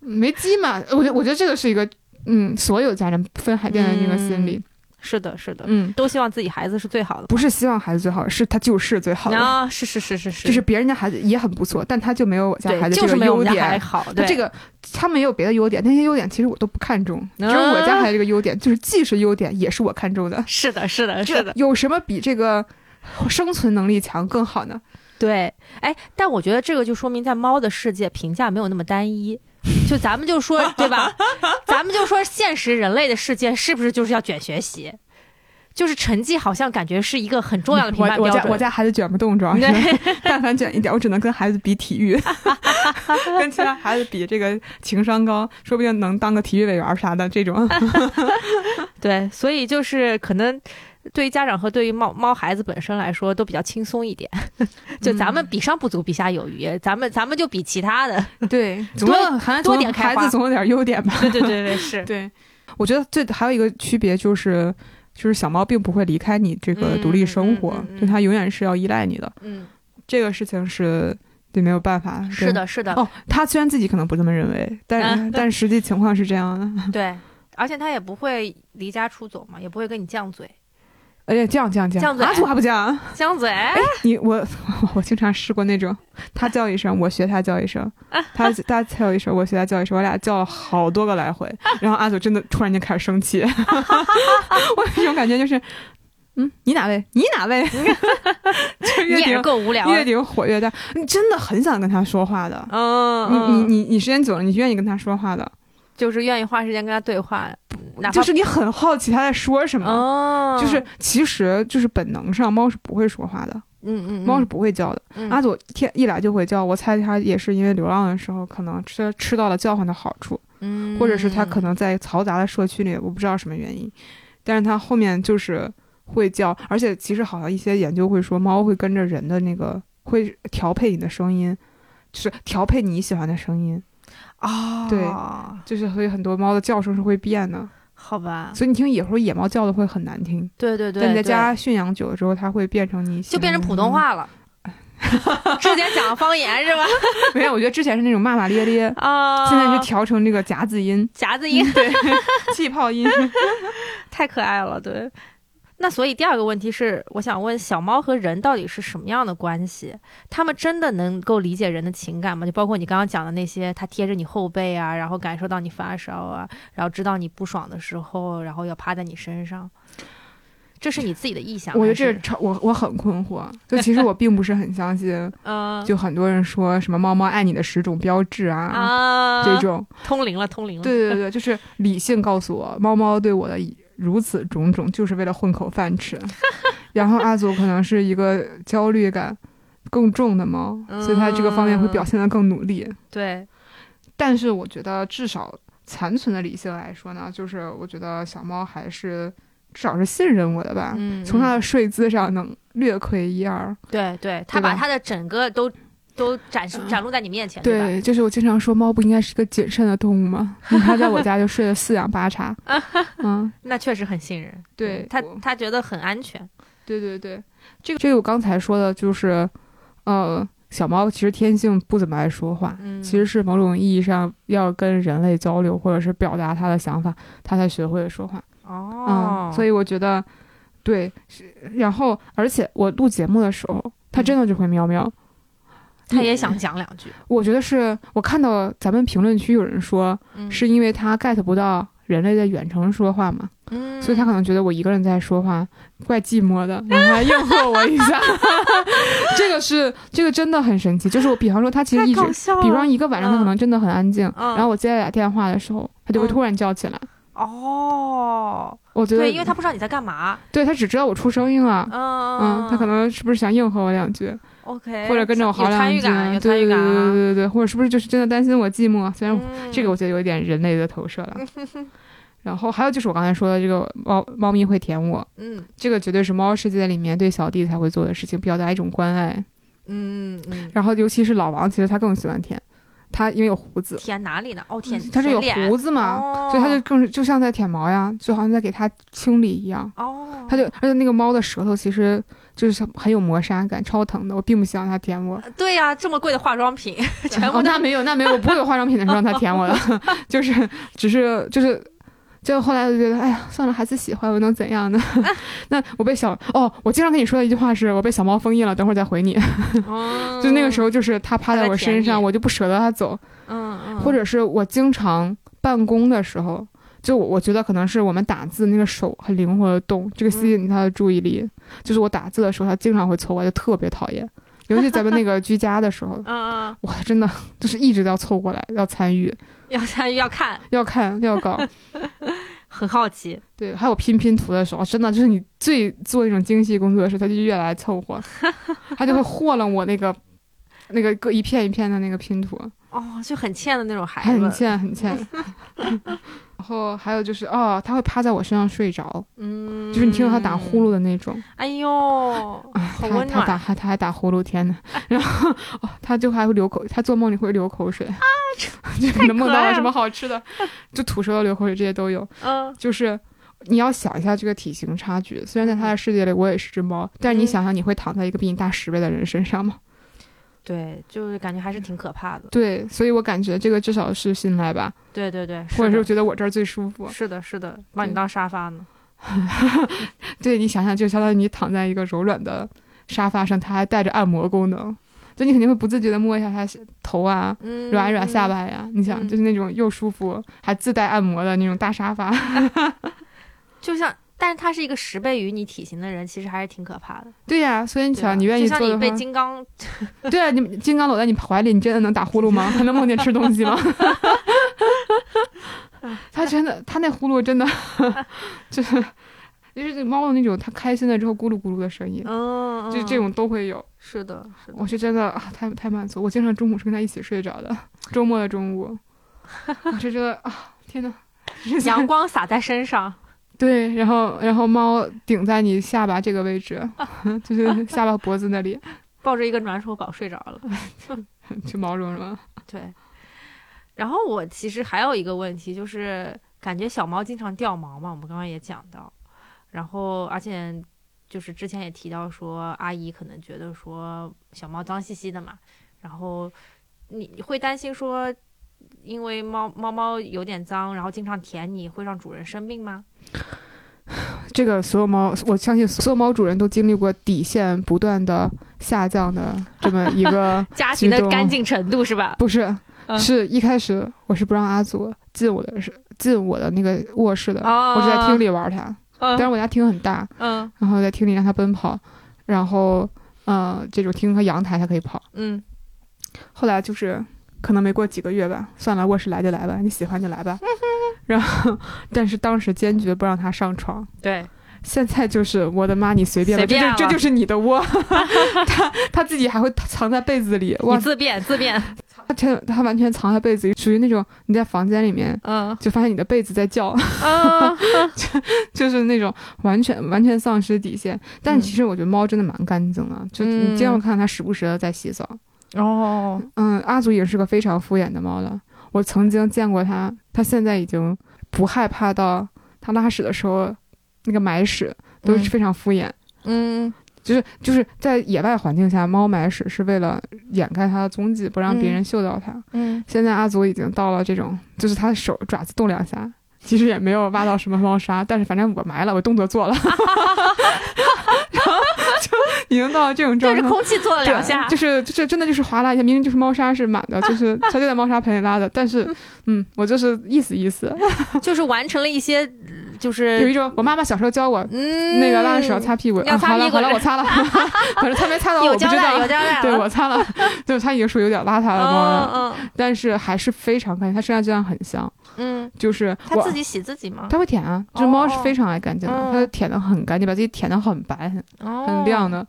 没鸡嘛，我觉我觉得这个是一个，嗯，所有家人分海淀的那个心理，是的，是的，嗯，都希望自己孩子是最好的。不是希望孩子最好，是他就是最好的，啊，是是是是是，就是别人家孩子也很不错，但他就没有我家对，孩子这个就是没有我们家优点，孩子好。对，他这个他没有别的优点，那些优点其实我都不看重，只有我家孩子这个优点，就是既是优点，也是我看重的。是的，是的，是的，有什么比这个生存能力强更好呢？对。哎，但我觉得这个就说明在猫的世界评价没有那么单一。就咱们就说 对吧？咱们就说现实人类的世界是不是就是要卷学习？就是成绩好像感觉是一个很重要的评判我我标准。家我家孩子卷不动，主要是 但凡卷一点，我只能跟孩子比体育，跟其他孩子比这个情商高，说不定能当个体育委员啥的这种。对，所以就是可能对于家长和对于猫猫孩子本身来说都比较轻松一点。就咱们比上不足，比下有余，咱们咱们就比其他的。对，多多总点开花孩子总有点优点吧。对对对对，是。对，我觉得最还有一个区别就是，就是小猫并不会离开你这个独立生活，嗯嗯嗯嗯就它永远是要依赖你的。嗯，这个事情是对没有办法。是。的，是的，哦，他虽然自己可能不这么认为，但、嗯但实际情况是这样的。对。而且他也不会离家出走嘛，也不会跟你犟嘴，而且犟犟犟，阿祖还不犟？犟嘴。你我 我经常试过那种，他叫一声，我学他叫一声，他他叫一声，我学他叫一声，我俩叫了好多个来回，然后阿祖真的突然间开始生气，我有一种感觉就是，嗯，你哪位？你哪位？就你也是越顶够无聊的。越顶火越大，你真的很想跟他说话的。嗯，你嗯你你你时间久了，你愿意跟他说话的，就是愿意花时间跟他对话，哪就是你很好奇他在说什么。哦，就是其实就是本能上，猫是不会说话的，嗯嗯，猫是不会叫的。嗯阿祖天一来就会叫，我猜它也是因为流浪的时候可能吃吃到了叫唤的好处，嗯，或者是它可能在嘈杂的社区里，我不知道什么原因，但是它后面就是会叫，而且其实好像一些研究会说，猫会跟着人的那个会调配你的声音，就是调配你喜欢的声音，哦，对就是所以很多猫的叫声是会变的，好吧，所以你听野时候野猫叫的会很难听，对对对，但你在家驯养久了之后，它会变成你就变成普通话了。之前讲方言是吧？没有，我觉得之前是那种骂骂咧咧，啊，现在就调成这个夹子音，夹子音，对，气泡音。太可爱了。对，那所以第二个问题是，我想问小猫和人到底是什么样的关系？它们真的能够理解人的情感吗？就包括你刚刚讲的那些，它贴着你后背啊，然后感受到你发烧啊，然后知道你不爽的时候，然后要趴在你身上。这是你自己的意向还是？我觉得这超我我很困惑，就其实我并不是很相信，嗯就很多人说什么猫猫爱你的十种标志啊，啊，这种，通灵了，通灵了。对对对，就是理性告诉我，猫猫对我的如此种种，就是为了混口饭吃。然后阿祖可能是一个焦虑感更重的猫，所以它这个方面会表现得更努力。对，但是我觉得至少残存的理性来说呢，就是我觉得小猫还是至少是信任我的吧。嗯，从它嗯的睡姿上能略窥一二。对对，它把它的整个都都展示展露在你面前，对就是我经常说，猫不应该是个谨慎的动物吗？它在我家就睡得四仰八叉。嗯，那确实很信任。对它，它觉得很安全。对对对，这个这个我刚才说的就是，呃，小猫其实天性不怎么爱说话，嗯，其实是某种意义上要跟人类交流，或者是表达它的想法，它才学会了说话。哦，嗯，所以我觉得，对，是然后而且我录节目的时候，它真的就会喵喵。他也想讲两句，我觉得是我看到咱们评论区有人说，嗯是因为他 get 不到人类在远程说话嘛，嗯，所以他可能觉得我一个人在说话怪寂寞的，然后他应和我一下。这个是这个真的很神奇，就是我比方说他其实一直，笑。比方一个晚上他可能真的很安静，嗯然后我接他打电话的时候，他就会嗯突然叫起来。哦，我觉得对，因为他不知道你在干嘛。对他只知道我出声音了。嗯嗯，他可能是不是想应和我两句，OK，或者跟着我嚎有两句？对对对。对对对，或者是不是就是真的担心我寂寞？虽然这个我觉得有一点人类的投射了。然后还有就是我刚才说的这个猫猫咪会舔我，嗯这个绝对是猫世界里面对小弟才会做的事情，表达一种关爱。嗯嗯，然后尤其是老王，其实他更喜欢舔，他因为有胡子，舔哪里呢？哦，舔他是有胡子嘛，哦所以他就更是就像在舔毛呀，就好像在给他清理一样。哦，他就而且那个猫的舌头其实就是很有磨砂感，超疼的，我并不希望它舔我。对呀、这么贵的化妆品，全部哦，那没有，那没有，我不会有化妆品的时候让它舔我的，就是只是就是。就后来就觉得，哎呀，算了，孩子喜欢，我能怎样呢？那我被小哦，我经常跟你说的一句话是，我被小猫封印了，等会儿再回你。哦就那个时候，就是它趴在我身上，我就不舍得它走，嗯嗯，或者是我经常办公的时候，就我我觉得可能是我们打字那个手很灵活的动，这个吸引它的注意力。就是我打字的时候，他经常会凑过来，就特别讨厌。尤其咱们那个居家的时候，嗯嗯，我，真的就是一直要凑过来，要参与，要参与要看，要看，要搞。很好奇，对，还有拼拼图的时候，真的就是你最做那种精细工作的时候，他就越来凑合，他就会和了我那个那个各一片一片的那个拼图。哦，就很欠的那种孩子，很欠很欠。然后还有就是，哦，他会趴在我身上睡着，嗯，就是你听到他打呼噜的那种。哎呦，啊，好他他打温暖，还他还打呼噜，天呐，然后哦，他就还会流口，他做梦里会流口水啊，就可能梦到了什么好吃的，就吐舌头、流口水这些都有。嗯就是你要想一下这个体型差距，虽然在他的世界里我也是只猫，但是你嗯想想你会躺在一个比你大十倍的人身上吗？对，就是感觉还是挺可怕的，对，所以我感觉这个至少是信赖吧，对对对，或者是觉得我这儿最舒服。是的，是的，把你当沙发呢，对你想想，就相当于你躺在一个柔软的沙发上，它还带着按摩功能，就你肯定会不自觉的摸一下它头啊，嗯，软一软下巴呀。你想，嗯就是那种又舒服还自带按摩的那种大沙发。就像，但是他是一个十倍于你体型的人，其实还是挺可怕的。对呀、所以你想，你愿意就像你被金刚，对啊，你金刚搂在你怀里，你真的能打呼噜吗？还能梦见吃东西吗？它真的，它那呼噜真的，就是就是这猫的那种，它开心了之后咕噜咕噜的声音，嗯，就这种都会有。是的，是的，我是真的啊，太太满足。我经常中午是跟他一起睡着的，周末的中午，我是觉得啊，天呐，阳光洒在身上，对，然后然后猫顶在你下巴这个位置，就是 下巴脖子那里，抱着一个暖手宝睡着了。就毛茸茸。对，然后我其实还有一个问题，就是感觉小猫经常掉毛嘛，我们刚刚也讲到，然后而且就是之前也提到说，阿姨可能觉得说小猫脏兮兮的嘛，然后你你会担心说，因为猫猫猫有点脏，然后经常舔你，会让主人生病吗？这个所有猫，我相信所有猫主人都经历过底线不断的下降的这么一个，家庭的干净程度是吧？不是，嗯是一开始我是不让阿祖进我的是进我的那个卧室的，哦我是在厅里玩它，嗯但是我家厅很大，嗯然后在厅里让它奔跑，然后呃这种厅和阳台它可以跑。嗯后来就是可能没过几个月吧，算了，卧室来就来吧，你喜欢就来吧。然后，但是当时坚决不让它上床。对，现在就是我的妈，你随便了这就这就是你的窝。它它自己还会藏在被子里，哇你，自便自便，它全它完全藏在被子里，属于那种你在房间里面嗯就发现你的被子在叫，嗯 就是那种完全完全丧失底线。但嗯其实我觉得猫真的蛮干净的，就你经常看到它时不时的在洗澡。哦，嗯，阿祖也是个非常敷衍的猫了。我曾经见过它，它现在已经不害怕到它拉屎的时候，那个埋屎都是嗯非常敷衍。嗯就是就是在野外环境下，猫埋屎是为了掩盖它的踪迹，不让别人嗅到它。嗯现在阿祖已经到了这种，就是他的手爪子动两下，其实也没有挖到什么猫砂，但是反正我埋了，我动作做了，已经到了这种状态。对着空气做了两下，就是就是真的就是划拉一下，明明就是猫砂是满的，就是 它就在猫砂盆里拉的，但是 嗯，我就是意思意思，就是完成了一些，就是有一种我妈妈小时候教我。嗯那个拉屎要擦屁股，要擦屁股啊好了好了，我擦了，可是他没擦到，我有不知道交代有。交代，对我擦了，就是它已经属于有点邋遢的猫了，嗯嗯但是还是非常干净，它身上就像很香。嗯，就是我它自己洗自己吗？它会舔啊，这猫是非常爱干净的，哦它舔的很干净，把自己舔的很白、很哦很亮的。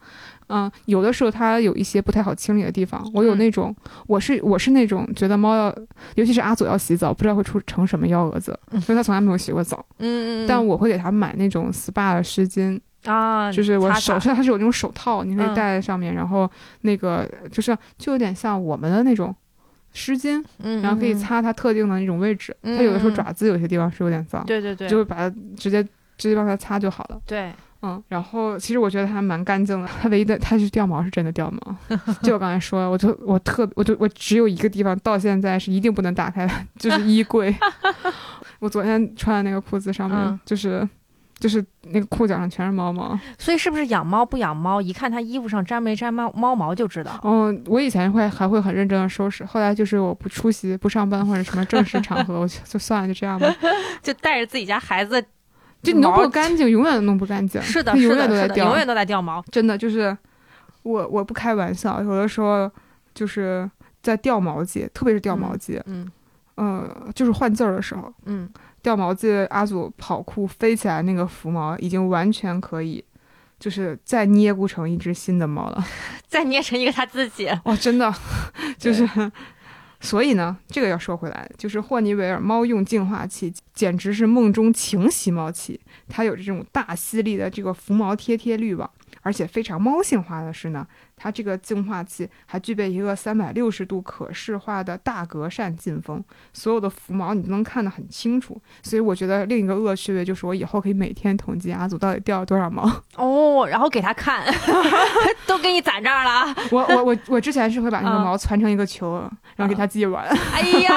嗯，有的时候它有一些不太好清理的地方，我有嗯那种，我是我是那种觉得猫要，尤其是阿祖要洗澡，不知道会出成什么幺蛾子，嗯因为它从来没有洗过澡。嗯嗯，但我会给它买那种 SPA 的湿巾，啊，就是我手上它是有那种手套，你可以嗯戴在上面，然后那个就是就有点像我们的那种湿巾，嗯，然后可以嗯，擦它特定的那种位置。嗯它有的时候嗯爪子有些地方是有点脏，对对对，就会把它直接直接帮它擦就好了。对，嗯，然后其实我觉得它蛮干净的，它唯一的它是掉毛是真的掉毛，就我刚才说，我就我特我就我只有一个地方到现在是一定不能打开的，就是衣柜。我昨天穿的那个裤子上面嗯就是。就是那个裤脚上全是猫毛。所以是不是养猫不养猫，一看它衣服上沾没沾猫猫毛就知道。嗯，我以前会还会很认真的收拾，后来就是我不出席、不上班或者什么正式场合，我就就算了，就这样吧。就带着自己家孩子，就你弄不干净，永远都弄不干净。是的，永远都在掉，永远都在掉毛。真的就是我我不开玩笑，有的时候就是在掉毛季，特别是掉毛季，嗯呃，就是换季儿的时候，嗯，掉毛季，阿祖跑酷飞起来那个浮毛已经完全可以。就是再捏咕成一只新的猫了，再捏成一个他自己。哦，真的，就是，所以呢，这个要说回来，就是霍尼韦尔猫用净化器简直是梦中情吸猫器，它有这种大吸力的这个浮毛贴贴滤网，而且非常猫性化的是呢，它这个净化器还具备一个三百六十度可视化的大格扇进风，所有的浮毛你都能看得很清楚。所以我觉得另一个恶趣味就是我以后可以每天统计阿祖到底掉了多少毛。哦，然后给他看，都给你攒这儿了啊。我我我我之前是会把那个嗯毛攒成一个球，然后给他自己玩。哎呀，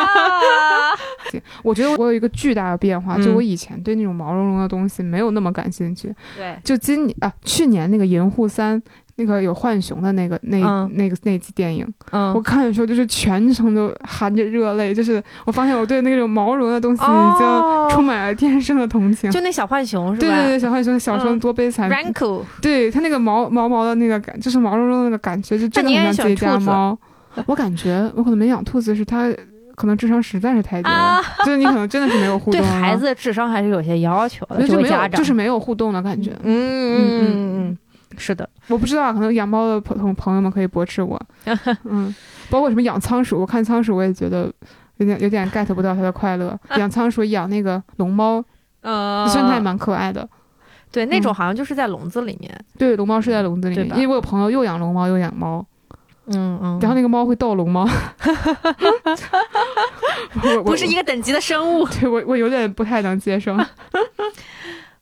我觉得我有一个巨大的变化，嗯就我以前对那种毛茸茸的东西没有那么感兴趣，对，就今年啊，去年那个《银护三》那个有浣熊的那个那、嗯。那个那集电影，我嗯，看的时候就是全程都含着热泪，就是我发现我对那种毛绒的东西已哦。经充满了天生的同情。就那小浣熊是吧？对对对，小浣熊小时候嗯。多悲惨，Ranko，对它那个毛毛毛的那个感，就是毛茸茸的那个感觉，就真的很像自己家猫。我感觉我可能没养兔子，是它可能智商实在是太低了，啊。就是你可能真的是没有互 动啊，孩子的智商还是有些要求的，就没有就是没有互动的感觉。嗯嗯嗯。嗯，是的，我不知道，可能养猫的朋朋朋友们可以驳斥我。嗯，包括什么养仓鼠，我看仓鼠我也觉得有点有点 get 不到它的快乐。养仓鼠、养那个龙猫，嗯，虽然它也蛮可爱的。对，那种嗯好像就是在笼子里面，对，龙猫是在笼子里面，因为我有朋友又养龙猫又养猫，嗯嗯，然后那个猫会逗龙猫。不是一个等级的生物。对我我有点不太能接受。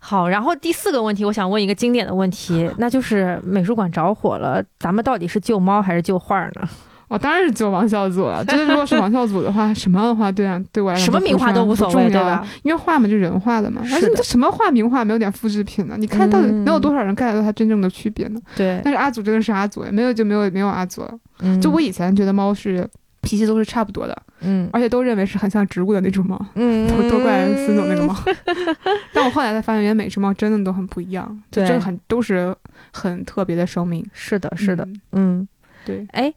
好，然后第四个问题，我想问一个经典的问题，那就是美术馆着火了，咱们到底是救猫还是救画呢？我 当然是救王孝祖了。就是如果是王孝祖的话，什么样的话对啊对我来说什么名画都无所谓，对吧？？因为画嘛就人画的嘛，而且这什么画名画没有点复制品呢？你看到底嗯能有多少人 get 到它真正的区别呢？对，但是阿祖真的是阿祖，没有就没有没有阿祖了。嗯就我以前觉得猫是脾气都是差不多的，嗯而且都认为是很像植物的那种猫，嗯都都怪孙总那个猫。但我后来才发现，原来每只猫真的都很不一样，就对真的很都是很特别的生命。是的，是的，嗯，嗯，对，哎。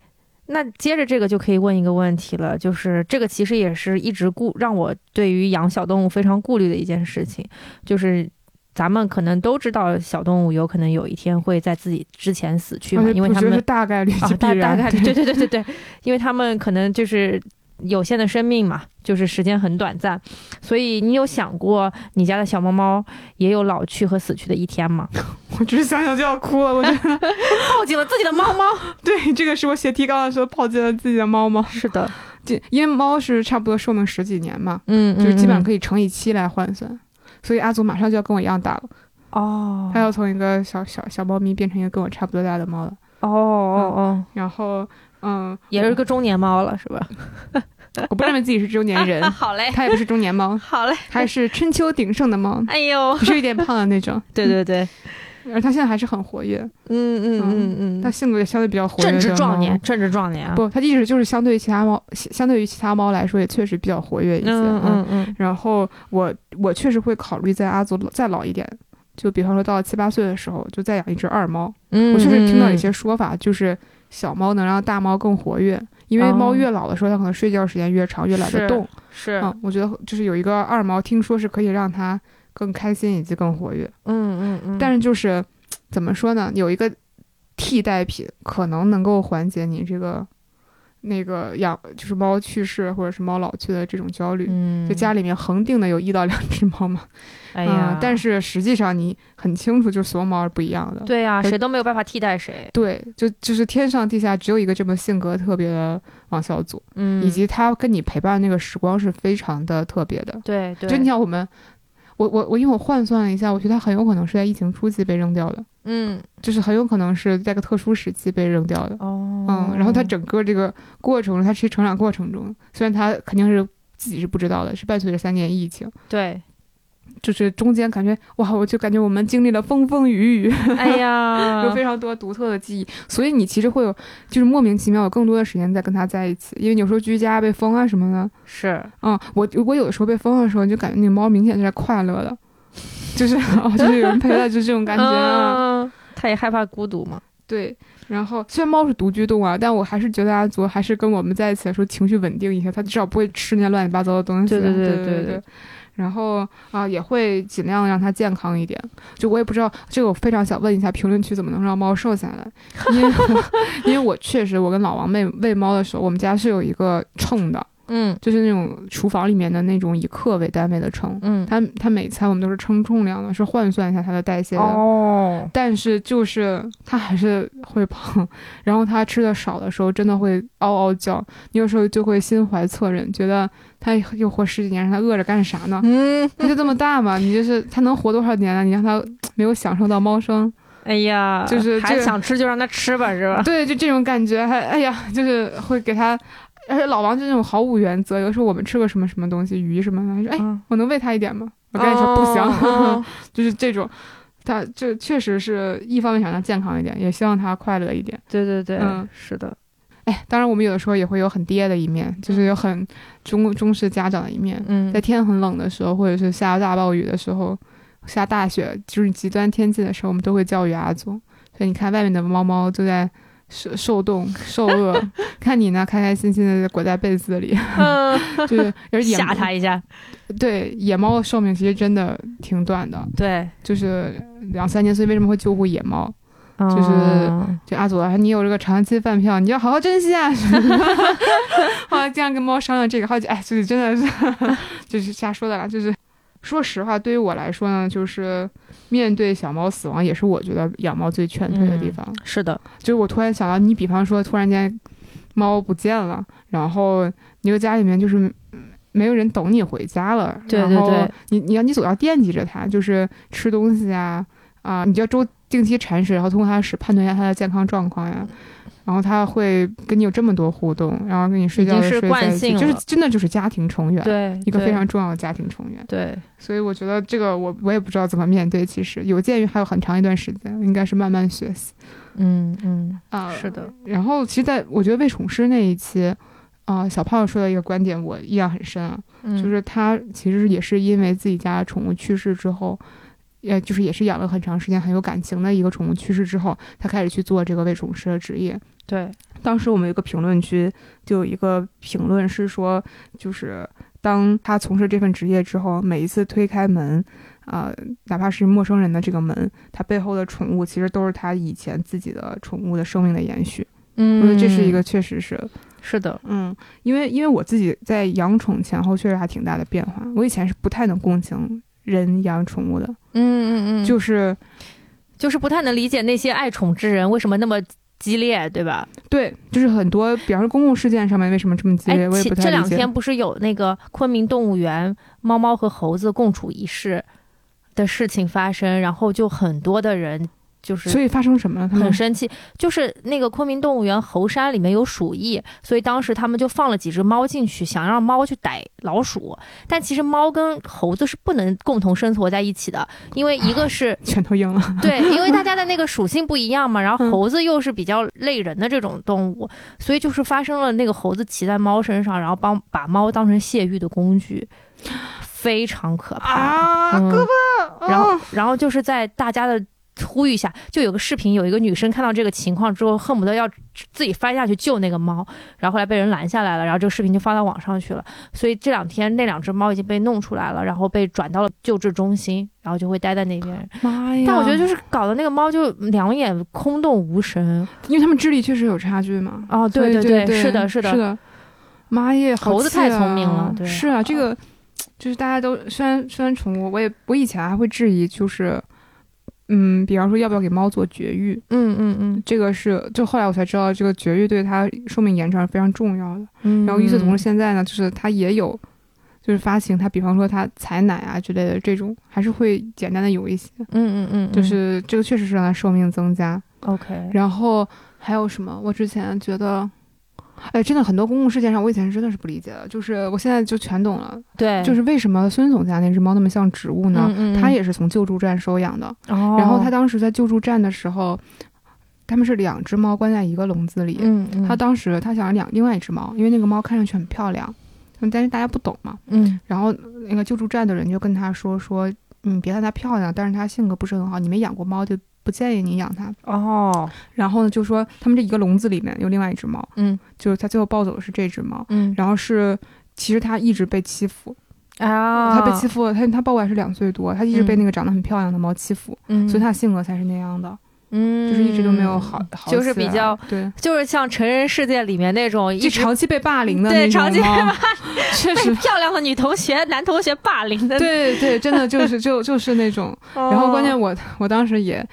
那接着这个就可以问一个问题了，就是这个其实也是一直顾让我对于养小动物非常顾虑的一件事情，就是咱们可能都知道小动物有可能有一天会在自己之前死去嘛因为它们是大概率啊大大概率 对对对对对，因为他们可能就是有限的生命嘛，就是时间很短暂，所以你有想过你家的小猫猫也有老去和死去的一天吗？我只是想想就要哭了。我觉得抱紧了自己的猫猫。对，这个是我写提纲的时候抱紧了自己的猫猫。是的，这因为猫是差不多寿命十几年嘛，嗯，就是基本上可以乘以七来换算。所以阿祖马上就要跟我一样大了，哦，他要从一个小小小猫咪变成一个跟我差不多大的猫了。哦哦哦，然后，嗯，也是个中年猫了是吧？我不认为自己是中年人啊，好嘞，它也不是中年猫，好嘞，它还是春秋鼎盛的猫，哎呦，只是有点胖的那种。对 对对，而它现在还是很活跃，嗯嗯嗯嗯它性格也相对比较活跃。正值壮年，。正值壮年啊，不，它一直就是相对于其他猫，相对于其他猫来说，也确实比较活跃一些。嗯嗯嗯然后我我确实会考虑在阿祖再老一点，就比方说到了七八岁的时候，就再养一只二猫。嗯，我确实听到有嗯些说法，就是小猫能让大猫更活跃，因为哦猫越老的时候，它可能睡觉时间越长，越懒得动。是，嗯，我觉得就是有一个二猫，听说是可以让它更开心以及更活跃。嗯嗯嗯，但是就是怎么说呢，有一个替代品可能能够缓解你这个那个养就是猫去世或者是猫老去的这种焦虑。嗯，就家里面恒定的有一到两只猫嘛，哎呀嗯，，但是实际上你很清楚，就是所有猫是不一样的。对呀、可谁都没有办法替代谁。对，就就是天上地下只有一个这么性格特别的王小祖，嗯，以及他跟你陪伴那个时光是非常的特别的。对对，就你像我们，我我我因为我换算了一下，我觉得它很有可能是在疫情初期被扔掉的，嗯，就是很有可能是在个特殊时期被扔掉的。哦，嗯，然后它整个这个过程，它是成长过程中，虽然它肯定是自己是不知道的，是伴随着三年疫情，对，就是中间感觉哇，我就感觉我们经历了风风雨雨，哎呀，有非常多独特的记忆，所以你其实会有就是莫名其妙有更多的时间在跟它在一起，因为有时候居家被封啊什么的，是，嗯，我我有的时候被封的时候，就感觉那个猫明显是在快乐的，就是 哦，就是有人陪它，就这种感觉啊。嗯，它也害怕孤独嘛。对，然后虽然猫是独居动物啊，但我还是觉得阿祖还是跟我们在一起的时候情绪稳定一些，它至少不会吃那些乱七八糟的东西。对对对对。然后啊，也会尽量让它健康一点。就我也不知道这个，我非常想问一下评论区怎么能让猫瘦下来？因为 因为我确实，我跟老王喂喂猫的时候，我们家是有一个秤的，嗯就是那种厨房里面的那种以克为单位的称。嗯，它它每餐我们都是称重量的，是换算一下它的代谢的。哦，但是就是它还是会胖，然后它吃的少的时候真的会嗷嗷叫，你有时候就会心怀恻忍，觉得它又活十几年，让它饿着干啥呢？嗯，它就这么大嘛，你就是它能活多少年呢？你让它没有享受到猫生，哎呀，就是这个还想吃就让它吃吧，是吧？对，就这种感觉，还哎呀，就是会给它。而且老王就那种毫无原则，有时候我们吃个什么什么东西，鱼什么的，他说：“哎，嗯我能喂它一点吗？”我跟你说不行，哦 就是这种。他这确实是一方面想让它健康一点，也希望它快乐一点。对对对，嗯是的，哎，当然我们有的时候也会有很爹的一面，就是有很中中式家长的一面。嗯在天很冷的时候，或者是下大暴雨的时候，下大雪，就是极端天气的时候，我们都会教育阿祖。所以你看，外面的猫猫都在受受冻、受饿，看你呢，开开心心的裹在被子里，嗯，就是而野吓它一下，对野猫的寿命其实真的挺短的，对，就是两三年。所以为什么会救护野猫？就是就阿祖啊，你有这个长期饭票，你要好好珍惜啊！后来经常跟猫商量这个，好几哎，就是真的是 就是瞎说的啦。就是说实话，对于我来说呢，就是面对小猫死亡，也是我觉得养猫最劝退的地方。是的，就是我突然想到，你比方说突然间猫不见了，然后你又家里面就是。没有人等你回家了，对对然后对你你要你总要惦记着它，就是吃东西啊啊，你就要周定期铲屎，然后通过它的屎判断一下它的健康状况呀。然后他会跟你有这么多互动，然后跟你睡觉睡在一起，惯性就是真的就是家庭成员，对，一个非常重要的家庭成员。对，所以我觉得这个我我也不知道怎么面对，其实有鉴于还有很长一段时间，应该是慢慢学习嗯嗯，啊。是的，然后其实在我觉得喂宠师那一期。啊、小胖说的一个观点我印象很深啊，嗯就是他其实也是因为自己家宠物去世之后，也就是也是养了很长时间很有感情的一个宠物去世之后，他开始去做这个喂宠师的职业。对，当时我们有个评论区就有一个评论是说，就是当他从事这份职业之后，每一次推开门，啊、哪怕是陌生人的这个门，他背后的宠物其实都是他以前自己的宠物的生命的延续。嗯我觉得这是一个确实是，是的，嗯，因为因为我自己在养宠前后确实还挺大的变化。我以前是不太能共情人养宠物的，嗯嗯嗯，就是就是不太能理解那些爱宠之人为什么那么激烈，对吧？对，就是很多，比方说公共事件上面为什么这么激烈，我也不太理解。这两天不是有那个昆明动物园猫猫和猴子共处一室的事情发生，然后就很多的人就是所以发生什么了？他们很生气，就是那个昆明动物园猴山里面有鼠疫，所以当时他们就放了几只猫进去，想让猫去逮老鼠。但其实猫跟猴子是不能共同生活在一起的，因为一个是全都赢了。对，因为大家的那个 属性不一样嘛，然后嗯猴子又是比较累人的这种动物，所以就是发生了那个猴子骑在猫身上，然后帮把猫当成泄欲的工具，非常可怕。啊，嗯胳膊，然后哦，然后就是在大家的呼吁一下，就有个视频，有一个女生看到这个情况之后，恨不得要自己翻下去救那个猫，然后后来被人拦下来了，然后这个视频就发到网上去了。所以这两天那两只猫已经被弄出来了，然后被转到了救治中心，然后就会待在那边。妈呀！但我觉得就是搞的那个猫就两眼空洞无神。因为他们智力确实有差距嘛。哦，对对对，是的，是的，是的。妈耶，好猴子太聪明了对是啊，这个就是大家都虽然虽然宠物，我也我以前还会质疑，就是嗯，比方说要不要给猫做绝育，嗯嗯嗯这个是就后来我才知道，这个绝育对它寿命延长是非常重要的。嗯。然后与此同时，现在呢，就是它也有。就是发情，它比方说它采奶啊之类的这种，还是会简单的有一些，嗯嗯嗯，就是这个确实是让它寿命增加。OK，然后还有什么？我之前觉得。哎，真的很多公共事件上，我以前真的是不理解的，就是我现在就全懂了。对，就是为什么孙总家那只猫那么像植物呢？嗯嗯嗯它也是从救助站收养的，哦，然后他当时在救助站的时候，他们是两只猫关在一个笼子里。嗯嗯，他当时他想养另外一只猫，因为那个猫看上去很漂亮，但是大家不懂嘛。嗯然后那个救助站的人就跟他说说，嗯，别看它漂亮，但是它性格不是很好，你没养过猫就不建议你养它。哦，然后呢，就说他们这一个笼子里面有另外一只猫，嗯。就是他最后抱走的是这只猫，嗯。然后是其实他一直被欺负，啊，他被欺负了，他他抱过来是两岁多，他一直被那个长得很漂亮的猫欺负，嗯，所以他的性格才是那样的，嗯，就是一直都没有好，好就是比较，对，就是像成人世界里面那种一长期被霸凌的对那种长期被猫，确被实，漂亮的女同学、男同学霸凌的，对对，真的就是就就是那种，哦，然后关键我我当时也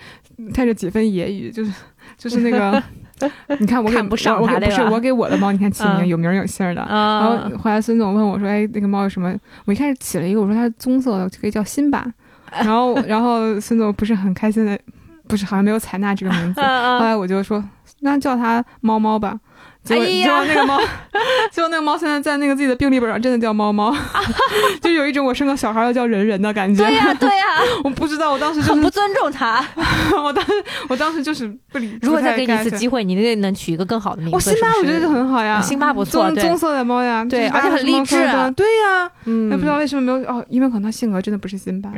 带着几分揶揄，就是就是那个，你看我给看不上我给不是我给我的猫，你看起名嗯有名儿有姓儿的。然啊后，后来孙总问我说：“哎，那个猫有什么？”我一开始起了一个，我说它是棕色的，可以叫辛巴。然后，然后孙总不是很开心的，不是好像没有采纳这个名字。后来我就说，那叫它猫猫吧。结果，哎呀。结果那个猫，结果那个猫现在在那个自己的病历本上真的叫猫猫，就有一种我生个小孩要叫人人的感觉。对呀对呀，我不知道，我当时就是很不尊重他。我当时我当时就是不理。如果再给你一次，机会，你那个能取一个更好的名字。我辛巴我觉得就很好呀，辛巴不错棕棕色的猫呀，对而且很励志对呀，嗯，也不知道为什么没有哦，因为可能他性格真的不是辛巴，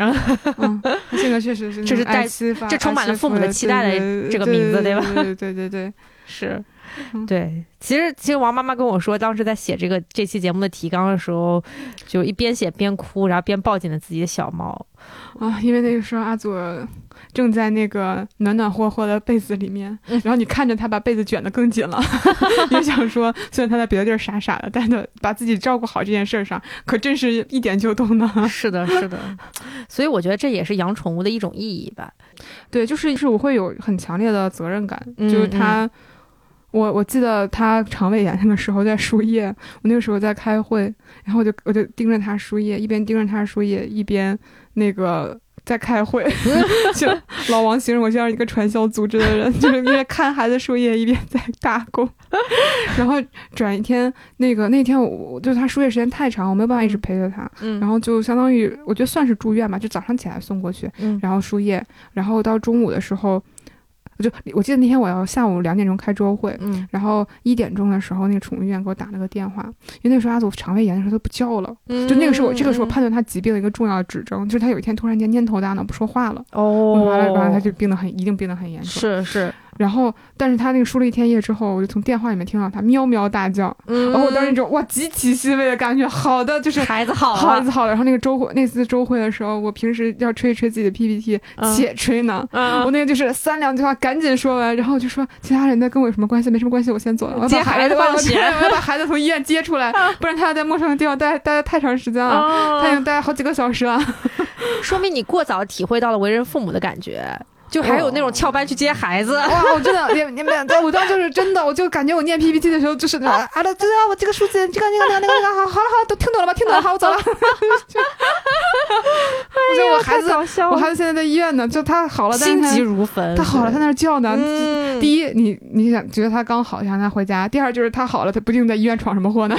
性格确实是这是带这充满了父母的期待的这个名字对吧？对对对对对，是。嗯。对，其实其实王妈妈跟我说，当时在写这个这期节目的提纲的时候，就一边写边哭，然后边抱紧了自己的小猫。啊，因为那个时候阿祖正在那个暖暖和和的被子里面，嗯然后你看着他把被子卷得更紧了，也想说，虽然他在别的地儿傻傻的，但他把自己照顾好这件事儿上，可真是一点就懂呢。是的，是的，所以我觉得这也是养宠物的一种意义吧。对，就是就是我会有很强烈的责任感，嗯就是他。我我记得他肠胃炎那个时候在输液，我那个时候在开会，然后我就我就盯着他输液，一边盯着他输液，一边那个在开会。就 老王形容我像一个传销组织的人，就是一边看孩子输液一边在打工。然后转一天，那个那天我我就是他输液时间太长，我没有办法一直陪着他，嗯然后就相当于我觉得算是住院吧，就早上起来送过去，嗯然后输液，然后到中午的时候，我就我记得那天我要下午两点钟开周会，嗯。然后一点钟的时候，那个宠物医院给我打了个电话，因为那时候阿祖肠胃炎的时候他不叫了，嗯，就那个是我这个是我判断他疾病的一个重要的指征，就是他有一天突然间蔫头大脑不说话了，哦，完了完了他就病得很一定病得很严重，是是，然后但是他那个输了一天液之后，我就从电话里面听到他喵喵大叫，嗯，然后我当时一种哇极其欣慰的感觉，好的就是。孩子好了，好好了，然后那个周会那次周会的时候，我平时要吹一吹自己的 PPT，、嗯且吹呢，嗯我那个就是三两句话赶紧说完，然后就说其他人的跟我有什么关系？没什么关系，我先走了。我要接把孩子放学 我要把孩子从医院接出来，不然他要在陌生的地方待待太长时间了，他已哦经待好几个小时了。说明你过早体会到了为人父母的感觉，就还有那种翘班去接孩子。哇，我真的，你你们，我当时就是真的，我就感觉我念 PPT 的时候就是 啊，啊，这啊，我这个数字，这个那个那个那个，好，好了好了，都 听懂了吧？听懂了，好，我走了。我觉得我孩子，我孩子现在在医院呢，就他好了，心急如焚，他好了，他在那儿叫呢。嗯，第一，你你想觉得他刚好，想让他回家；第二，就是他好了，他不定在医院闯什么祸呢？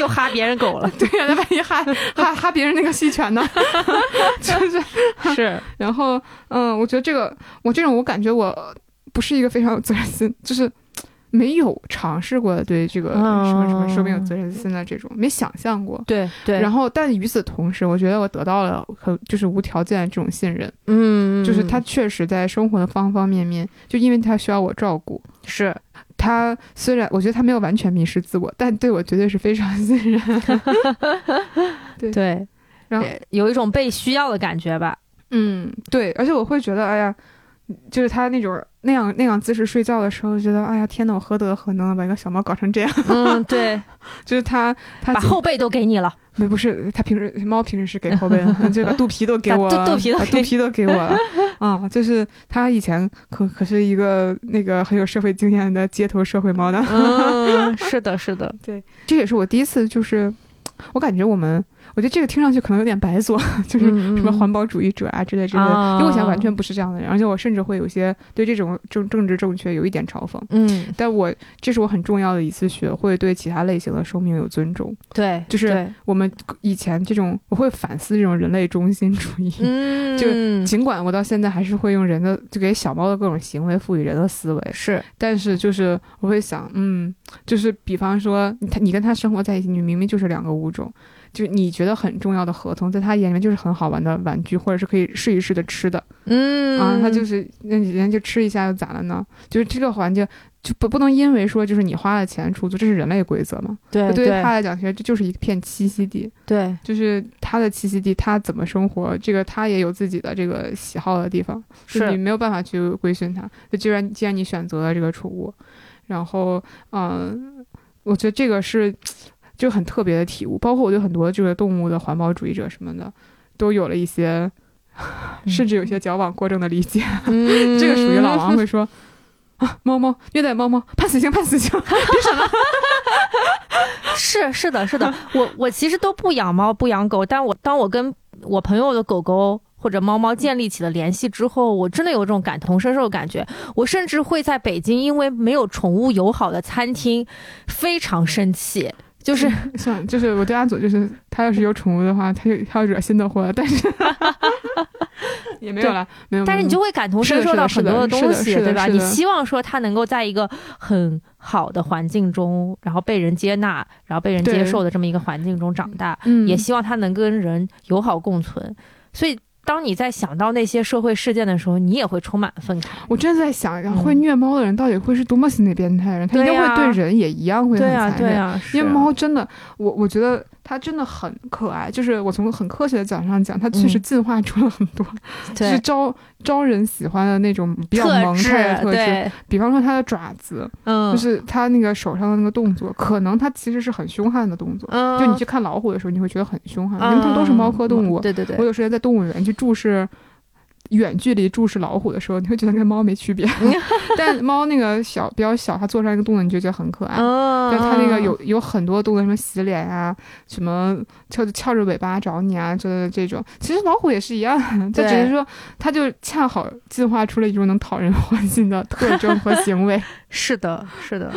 又哈别人狗了，对呀、他万一哈哈哈别人那个细犬呢？就是，是，然后嗯，我觉得这个我这种我感觉我不是一个非常有责任心，就是没有尝试过对这个什么什么寿命有责任心的这种，没想象过。对。对，然后后，但与此同时，我觉得我得到了很就是无条件的这种信任，嗯，就是他确实在生活的方方面面，就因为他需要我照顾，是他虽然我觉得他没有完全迷失自我，但对我绝对是非常 信任。对，然后呃有一种被需要的感觉吧。嗯，对，而且我会觉得，哎呀，就是他那种那样那样姿势睡觉的时候，觉得，哎呀，天呐，我何德何能把一个小猫搞成这样？嗯，对，就是他他把后背都给你了。没不是他平时猫平时是给后背的，就把肚皮都给我了，把肚肚皮都肚皮都给我了 啊！就是他以前可可是一个那个很有社会经验的街头社会猫呢。嗯，是的，是的，对这也是我第一次就是我感觉我们，我觉得这个听上去可能有点白做，就是什么环保主义者啊之类之类的，啊因为我以前完全不是这样的人，而且我甚至会有些对这种政政治正确有一点嘲讽。嗯，但我这是我很重要的一次学会对其他类型的生命有尊重。对，就是我们以前这种，我会反思这种人类中心主义。嗯，就尽管我到现在还是会用人的，就给小猫的各种行为赋予人的思维，是，但是就是我会想，嗯，就是比方说，你他你跟他生活在一起，你明明就是两个物种，就你觉得很重要的合同，在他眼里面就是很好玩的玩具，或者是可以试一试的吃的嗯啊，他就是那你人家就吃一下又咋了呢？就是这个环境就不不能因为说就是你花了钱出租，这是人类规则嘛？对对于他来讲，其实这就是一片栖息地，对就是他的栖息地，他怎么生活，这个他也有自己的这个喜好的地方，是你没有办法去规训他。就既然既然你选择了这个宠物，然后嗯，我觉得这个是就很特别的体悟，包括我对很多这个动物的环保主义者什么的，都有了一些，甚至有些矫枉过正的理解。嗯这个属于老王会说。啊，猫猫虐待猫猫，判死刑，判死刑！是是的，是的，我我其实都不养猫不养狗，但我当我跟我朋友的狗狗或者猫猫建立起了联系之后，我真的有这种感同身受的感觉。我甚至会在北京，因为没有宠物友好的餐厅，非常生气。就是 像就是我对阿祖，就是他要是有宠物的话，他就他要惹新的祸，但是 也没有了，没有。但是你就会感同身受到很多的东西，对吧？你希望说他能够在一个很好的环境中，然后被人接纳，然后被人接受的这么一个环境中长大，嗯也希望他能跟人友好共存。所以，当你在想到那些社会事件的时候，你也会充满愤慨。我真的在想，会虐猫的人到底会是多么心理变态的人？他一定会对人也一样会很对啊，残忍。对啊，因为猫真的，我我觉得它真的很可爱。就是我从很科学的角度上讲，它确实进化出了很多，就是招招人喜欢的那种比较萌态的特质。比方说它的爪子，嗯，就是它那个手上的那个动作，可能它其实是很凶悍的动作。嗯，就你去看老虎的时候，你会觉得很凶悍，因为它们都是猫科动物。对对对。我有时间在动物园去注视。远距离注视老虎的时候，你会觉得跟猫没区别，但猫那个小比较小，它做出来一个动作，你就觉得很可爱。嗯，但它那个有有很多动作，什么洗脸啊，什么翘着翘着尾巴找你啊之类的这种，其实老虎也是一样，它只是说它就恰好进化出了一种能讨人欢心的特征和行为。是的，是的。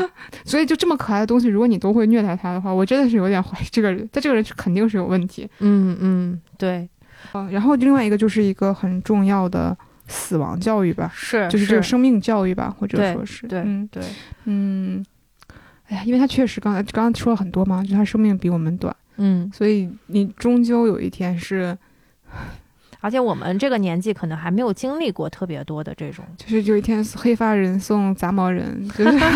所以就这么可爱的东西，如果你都会虐待它的话，我真的是有点怀疑这个人，他这个人肯定是有问题。嗯嗯，对。嗯，然后另外一个就是一个很重要的死亡教育吧，是，就是这个生命教育吧，或者说是，对，嗯对，嗯，哎呀，因为他确实刚才刚刚说了很多嘛，就他生命比我们短，嗯，所以你终究有一天是，而且我们这个年纪可能还没有经历过特别多的这种，就是有一天黑发人送杂毛人，就是。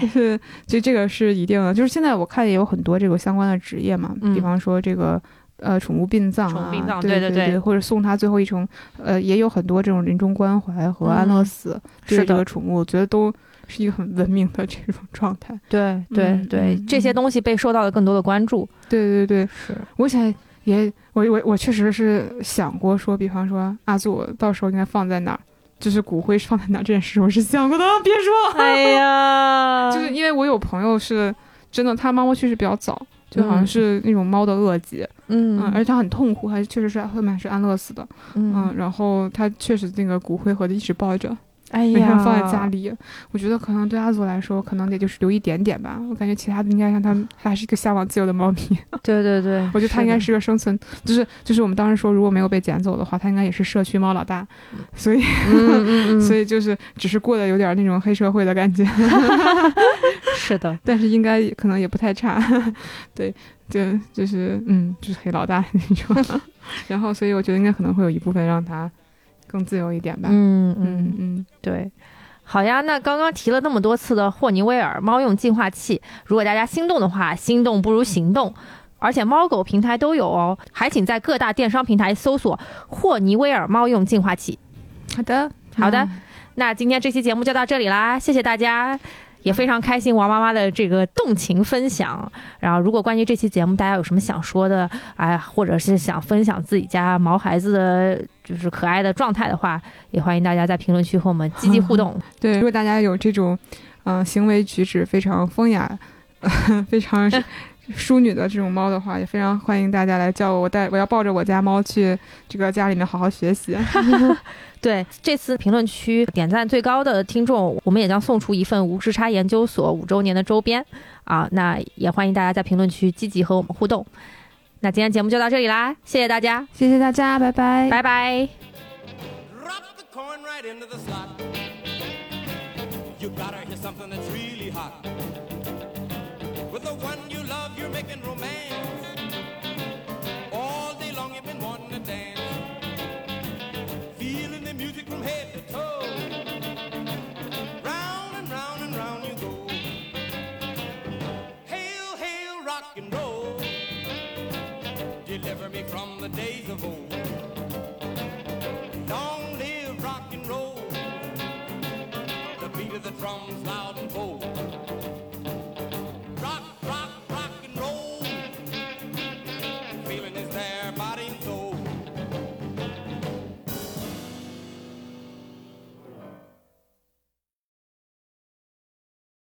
就是，就这个是一定的。就是现在我看也有很多这个相关的职业嘛，嗯、比方说这个呃宠物殡葬啊，殡葬对对对，或者送他最后一程，呃，也有很多这种临终关怀和安乐死对这个宠物，我觉得都是一个很文明的这种状态。对对嗯对，嗯这些东西被受到了更多的关注。对对对，是我想也我我我确实是想过说，比方说阿祖到时候应该放在哪儿。就是骨灰放在哪这件事，我是想过的。别说，哎呀，就是因为我有朋友是真的，他妈妈去世比较早，就好像是那种猫的恶疾，嗯,嗯，而且它很痛苦，还确实是后面是安乐死的，嗯,嗯，然后它确实那个骨灰盒一直抱着，哎呀，每天放在家里。我觉得可能对阿祖来说，可能也就是留一点点吧。我感觉其他的应该让它，它还是一个向往自由的猫咪。对对对，我觉得它应该是个生存，就是就是我们当时说，如果没有被捡走的话，它应该也是社区猫老大。所以，嗯嗯 所以就是只是过得有点那种黑社会的感觉。是的，但是应该可能也不太差。对，就就是嗯，就是黑老大那种。然后，所以我觉得应该可能会有一部分让他更自由一点吧。嗯嗯嗯，对。好呀，那刚刚提了那么多次的霍尼韦尔猫用净化器，如果大家心动的话，心动不如行动。而且猫狗平台都有哦，还请在各大电商平台搜索霍尼韦尔猫用净化器。好的，好的，那今天这期节目就到这里啦，谢谢大家，也非常开心王妈妈的这个动情分享。然后，如果关于这期节目大家有什么想说的，哎，或者是想分享自己家毛孩子的就是可爱的状态的话，也欢迎大家在评论区和我们积极互动。对，如果大家有这种嗯、呃、行为举止非常风雅。非常淑女的这种猫的话，也非常欢迎大家来叫我，我带我要抱着我家猫去这个家里面好好学习。对这次评论区点赞最高的听众，我们也将送出一份无时差研究所五周年的周边啊！那也欢迎大家在评论区积极和我们互动。那今天节目就到这里啦，谢谢大家，谢谢大家，拜拜，拜拜。